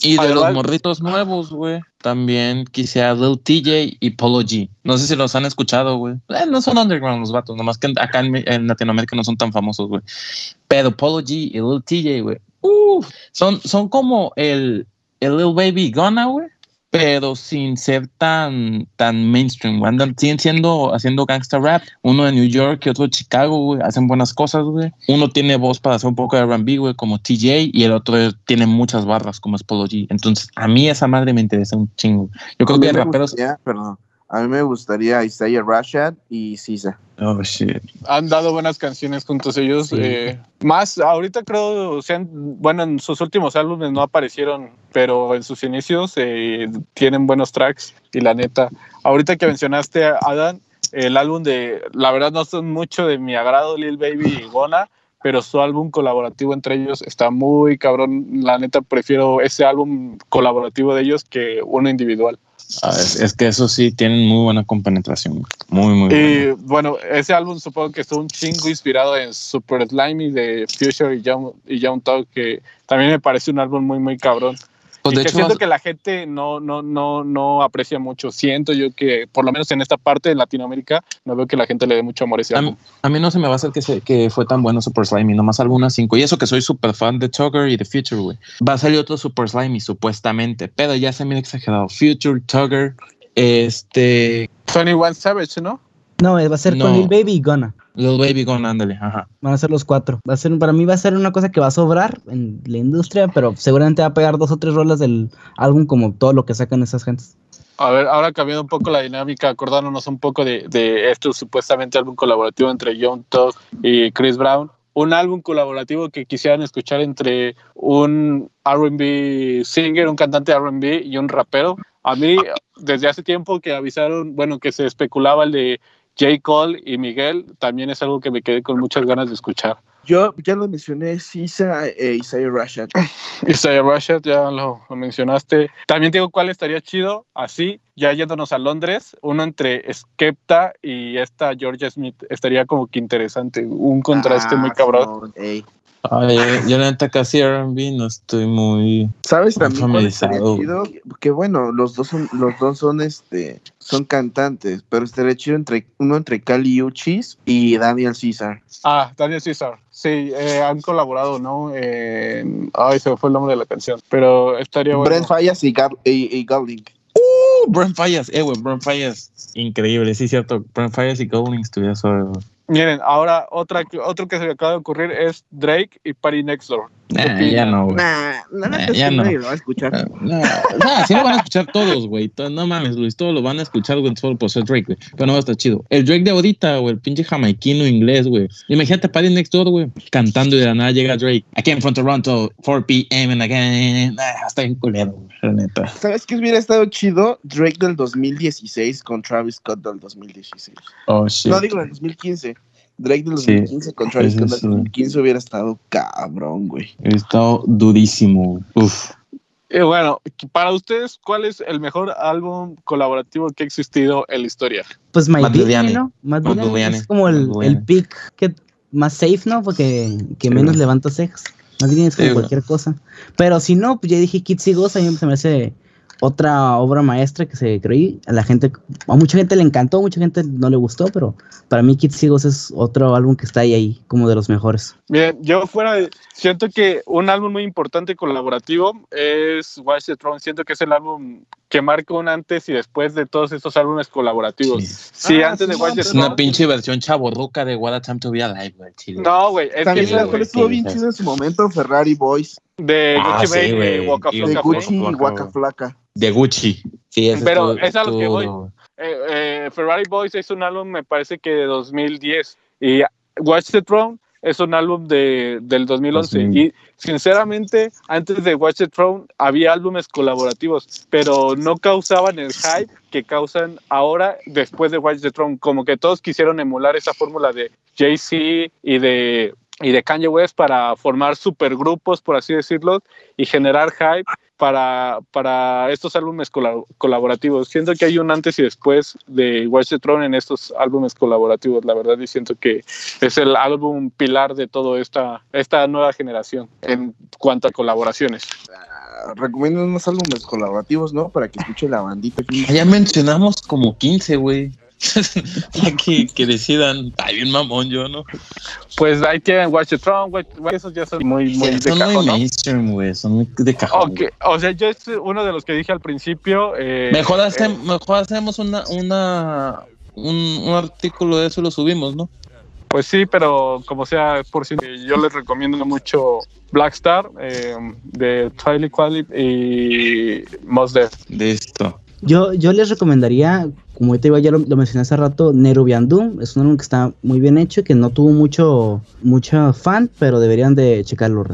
Y de Además- los morritos nuevos, güey, también quisiera Lil TJ y Polo G. No sé si los han escuchado, güey. Eh, no son underground los vatos, nomás que acá en, Latinoamérica no son tan famosos, güey. Pero Polo G y Lil TJ, güey, son, son como el, el Lil Baby Gunna, güey. Pero sin ser tan, tan mainstream, güey. Andan, siguen siendo, haciendo gangsta rap. Uno de New York y otro de Chicago, güey. Hacen buenas cosas, güey. Uno tiene voz para hacer un poco de R&B, güey, como TJ. Y el otro tiene muchas barras, como es Polo G. Entonces, a mí esa madre me interesa un chingo. Yo creo que raperos... gustaría- perdón, a mí me gustaría Isaiah Rashad y Sisa. Oh, shit. han dado buenas canciones juntos ellos. Sí. eh, más, ahorita creo, sean, bueno, en sus últimos álbumes no aparecieron, pero en sus inicios eh, tienen buenos tracks. Y la neta, ahorita que mencionaste a Adam, el álbum de, la verdad no son mucho de mi agrado, Lil Baby y Gona, pero su álbum colaborativo entre ellos está muy cabrón. La neta, prefiero ese álbum colaborativo de ellos que uno individual. Ah, es, es que eso sí, tienen muy buena compenetración. Muy, muy Y buena. bueno, ese álbum supongo que estuvo un chingo inspirado en Super Slimy de Future y Young, y Young Thug, que también me parece un álbum muy, muy cabrón. Pues y de que hecho, siento que la gente no, no, no, no aprecia mucho. Siento yo que, por lo menos en esta parte de Latinoamérica, no veo que la gente le dé mucho amor a ese a álbum. mí, a mí no se me va a hacer que, se- que fue tan bueno Super Slimy, nomás algunas cinco. Y eso que soy súper fan de Tugger y de Future, güey. Va a salir otro Super Slimy, supuestamente, pero ya se me ha exagerado. Future, Tugger, este, Tony One Savage, ¿no? No, va a ser con No. Lil Baby y Gonna. Lil Baby Gone, ándale, ajá. Van a ser los cuatro. Va a ser, para mí va a ser una cosa que va a sobrar en la industria, pero seguramente va a pegar dos o tres rolas del álbum como todo lo que sacan esas gentes. A ver, ahora cambiando un poco la dinámica, acordándonos un poco de, de este supuestamente álbum colaborativo entre Young Thug y Chris Brown. Un álbum colaborativo que quisieran escuchar entre un RB singer, un cantante de RB y un rapero. A mí, desde hace tiempo que avisaron, bueno, que se especulaba el de J. Cole y Miguel, también es algo que me quedé con muchas ganas de escuchar. Yo ya lo mencioné, Sisa e Isaiah Rashad. Isaiah Rashad, ya lo, lo mencionaste. También digo cuál estaría chido, así, ya yéndonos a Londres, uno entre Skepta y esta Georgia Smith, estaría como que interesante, un contraste Ah, muy cabrón. Ey. Ay, yo, la neta casi R&B no estoy muy... ¿Sabes también Familiarizado. chido? Que bueno, los dos son, los dos son este, son cantantes, pero estaría chido entre uno entre Cali Uchis y Daniel Caesar. Ah, Daniel Caesar, sí, eh, han colaborado, ¿no? Eh, ay, se me fue el nombre de la canción, pero estaría bueno. Brent Fallas y, Gar y, y Gowling. Uh, Brent Fallas, eh, güey, Brent Fallas. Increíble, sí, cierto. Brent Fallas y Golding estuviera suave, güey. Miren, ahora otra, otro que se me acaba de ocurrir es Drake y Party Next Door. Nah, ya no, güey. Nah, Nah, es ya no. nadie lo va a escuchar. Ah, No, no, sí lo van a escuchar todos, güey. No mames, Luis, todos lo van a escuchar, güey, solo por ser Drake, güey. Pero no va a estar chido. El Drake de ahorita, güey, el pinche jamaiquino inglés, güey. Imagínate Party Next Door, güey, cantando y de la nada llega Drake. I came from Toronto, 4 p.m. and again. Está bien culero, güey, la neta. ¿Sabes qué hubiera estado chido? Drake del 2016 con Travis Scott del 2016. Oh, shit. No digo del 2015. Drake del Sí, 2015 con Travis Scott del sí. 2015 hubiera estado cabrón, güey. He estado durísimo. Uf. Y bueno, para ustedes, ¿cuál es el mejor álbum colaborativo que ha existido en la historia? Pues My Giuliani. ¿no? Matt es como el, el pick que más safe, ¿no? Porque que Sí, menos levanta cejas. Más bien es como Sí, cualquier cosa. Pero si no, pues ya dije Kids y Ghost, a mí se me hace otra obra maestra que se creí. A la gente, a mucha gente le encantó, a mucha gente no le gustó, pero para mí Kids Ghost es otro álbum que está ahí, ahí como de los mejores. Bien, yo fuera de, siento que un álbum muy importante colaborativo es Watch the Throne. Siento que es el álbum que marca un antes y después de todos estos álbumes colaborativos. Sí. Sí, Ah, antes de sí, Watch the no, Es una pinche versión chaborruca de What a Time to Be Alive, güey. No, güey, es También que sí, ¿sabes es cuál güey, estuvo bien sí. chido en su momento? Ferrari Boys. de Ah, Gucci sí, Waka De Gucci y Waka. Flaca. De Gucci. Sí, ese Pero es a lo que voy. Eh, eh, Ferrari Boys es un álbum, me parece que de 2010. Y Watch the Throne es un álbum de, del 2011. 2000. Y sinceramente, antes de Watch the Throne había álbumes colaborativos, pero no causaban el hype que causan ahora después de Watch the Throne. Como que todos quisieron emular esa fórmula de Jay-Z y de, y de Kanye West para formar supergrupos, por así decirlo, y generar hype para, para estos álbumes colab- colaborativos. Siento que hay un antes y después de Watch the Throne en estos álbumes colaborativos, la verdad, y siento que es el álbum pilar de toda esta, esta nueva generación en cuanto a colaboraciones. Ah, Recomiendo unos álbumes colaborativos, ¿no? Para que escuche la bandita. aquí. Ya mencionamos como 15, güey. que, que decidan. Ay, bien mamón yo, ¿no? Pues ahí tienen Watch the Throne, Watch- esos ya son muy, muy Sí, de son cajón, muy ¿no? mainstream, güey. Son muy de cajón. Ok, O sea, yo es uno de los que dije al principio. eh, Mejor, eh, hace- mejor hacemos una, una, un, un artículo de eso y lo subimos, ¿no? Pues sí, pero como sea, por si yo les recomiendo mucho Black Star eh, de Tyler Quali y Mos Def. De esto. Yo, yo les recomendaría, como te iba, ya lo, mencioné hace rato, Nerubian Doom. Es un álbum que está muy bien hecho y que no tuvo mucho, mucho fan, pero deberían de checarlo.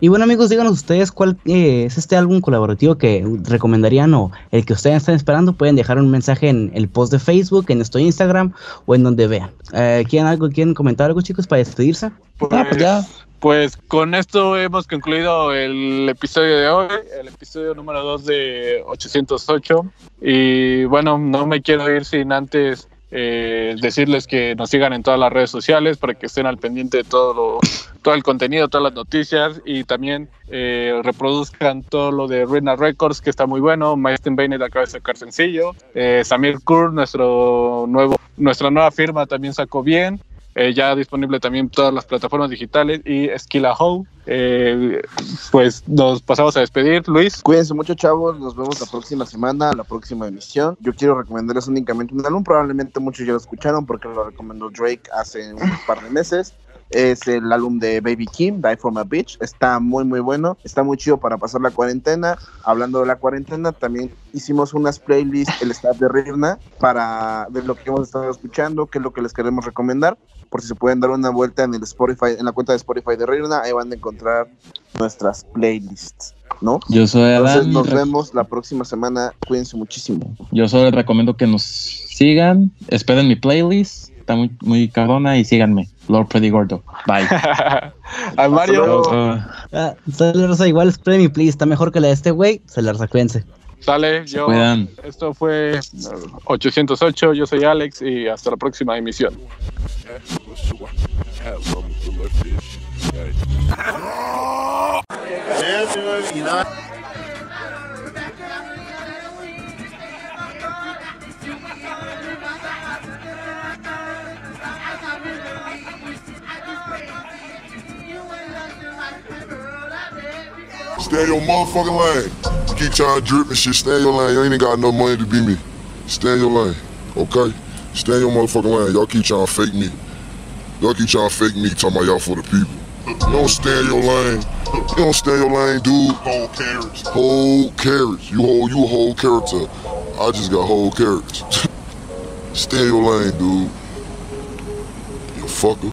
Y bueno, amigos, díganos ustedes cuál eh, es este álbum colaborativo que recomendarían o el que ustedes están esperando. Pueden dejar un mensaje en el post de Facebook, en nuestro Instagram o en donde vean. Eh, ¿Quieren algo? ¿Quieren comentar algo, chicos, para despedirse? Ah, pues ya. Pues con esto hemos concluido el episodio de hoy, el episodio número 2 de 808. Y bueno, no me quiero ir sin antes eh, decirles que nos sigan en todas las redes sociales para que estén al pendiente de todo lo, todo el contenido, todas las noticias y también eh, reproduzcan todo lo de Rena Records que está muy bueno. Maestin Bennett acaba de sacar sencillo. Eh, Samir Kur, nuestro nuevo, nuestra nueva firma también sacó bien. Eh, ya disponible también todas las plataformas digitales y Skilla How. Eh, pues nos pasamos a despedir, Luis. Cuídense mucho, chavos. Nos vemos la próxima semana, la próxima emisión. Yo quiero recomendarles únicamente un álbum. Probablemente muchos ya lo escucharon porque lo recomendó Drake hace un par de meses. Es el álbum de Baby Kim, Die From a Bitch. Está muy, muy bueno. Está muy chido para pasar la cuarentena. Hablando de la cuarentena, también hicimos unas playlists, el staff de Rirna, para ver lo que hemos estado escuchando, qué es lo que les queremos recomendar. Por si se pueden dar una vuelta en el Spotify, en la cuenta de Spotify de Rirna, ahí van a encontrar nuestras playlists, ¿no? Yo soy Entonces Adán. nos vemos la próxima semana. Cuídense muchísimo. Yo solo les recomiendo que nos sigan, esperen mi playlist, está muy, muy cabrona y síganme. Lord Pretty Gordo. Bye. A Mario. Ah, Ah, Celerza, igual espere mi please, está mejor que la de este güey. Celerza, cuídense. sale. Yo, cuidan. esto fue eh, 808. Yo soy Alex y hasta la próxima emisión. Stay in your motherfucking lane. Keep trying to drip and shit. Stay in your lane. You ain't even got enough money to be me. Stay in your lane, okay? Stay in your motherfucking lane. Y'all keep trying to fake me. Y'all keep trying to fake me, talking about y'all for the people. You don't stay in your lane. You don't stay in your lane, dude. Whole carrots. Whole carrots. You whole, you a whole character. I just got whole carrots. stay in your lane, dude. You fucker.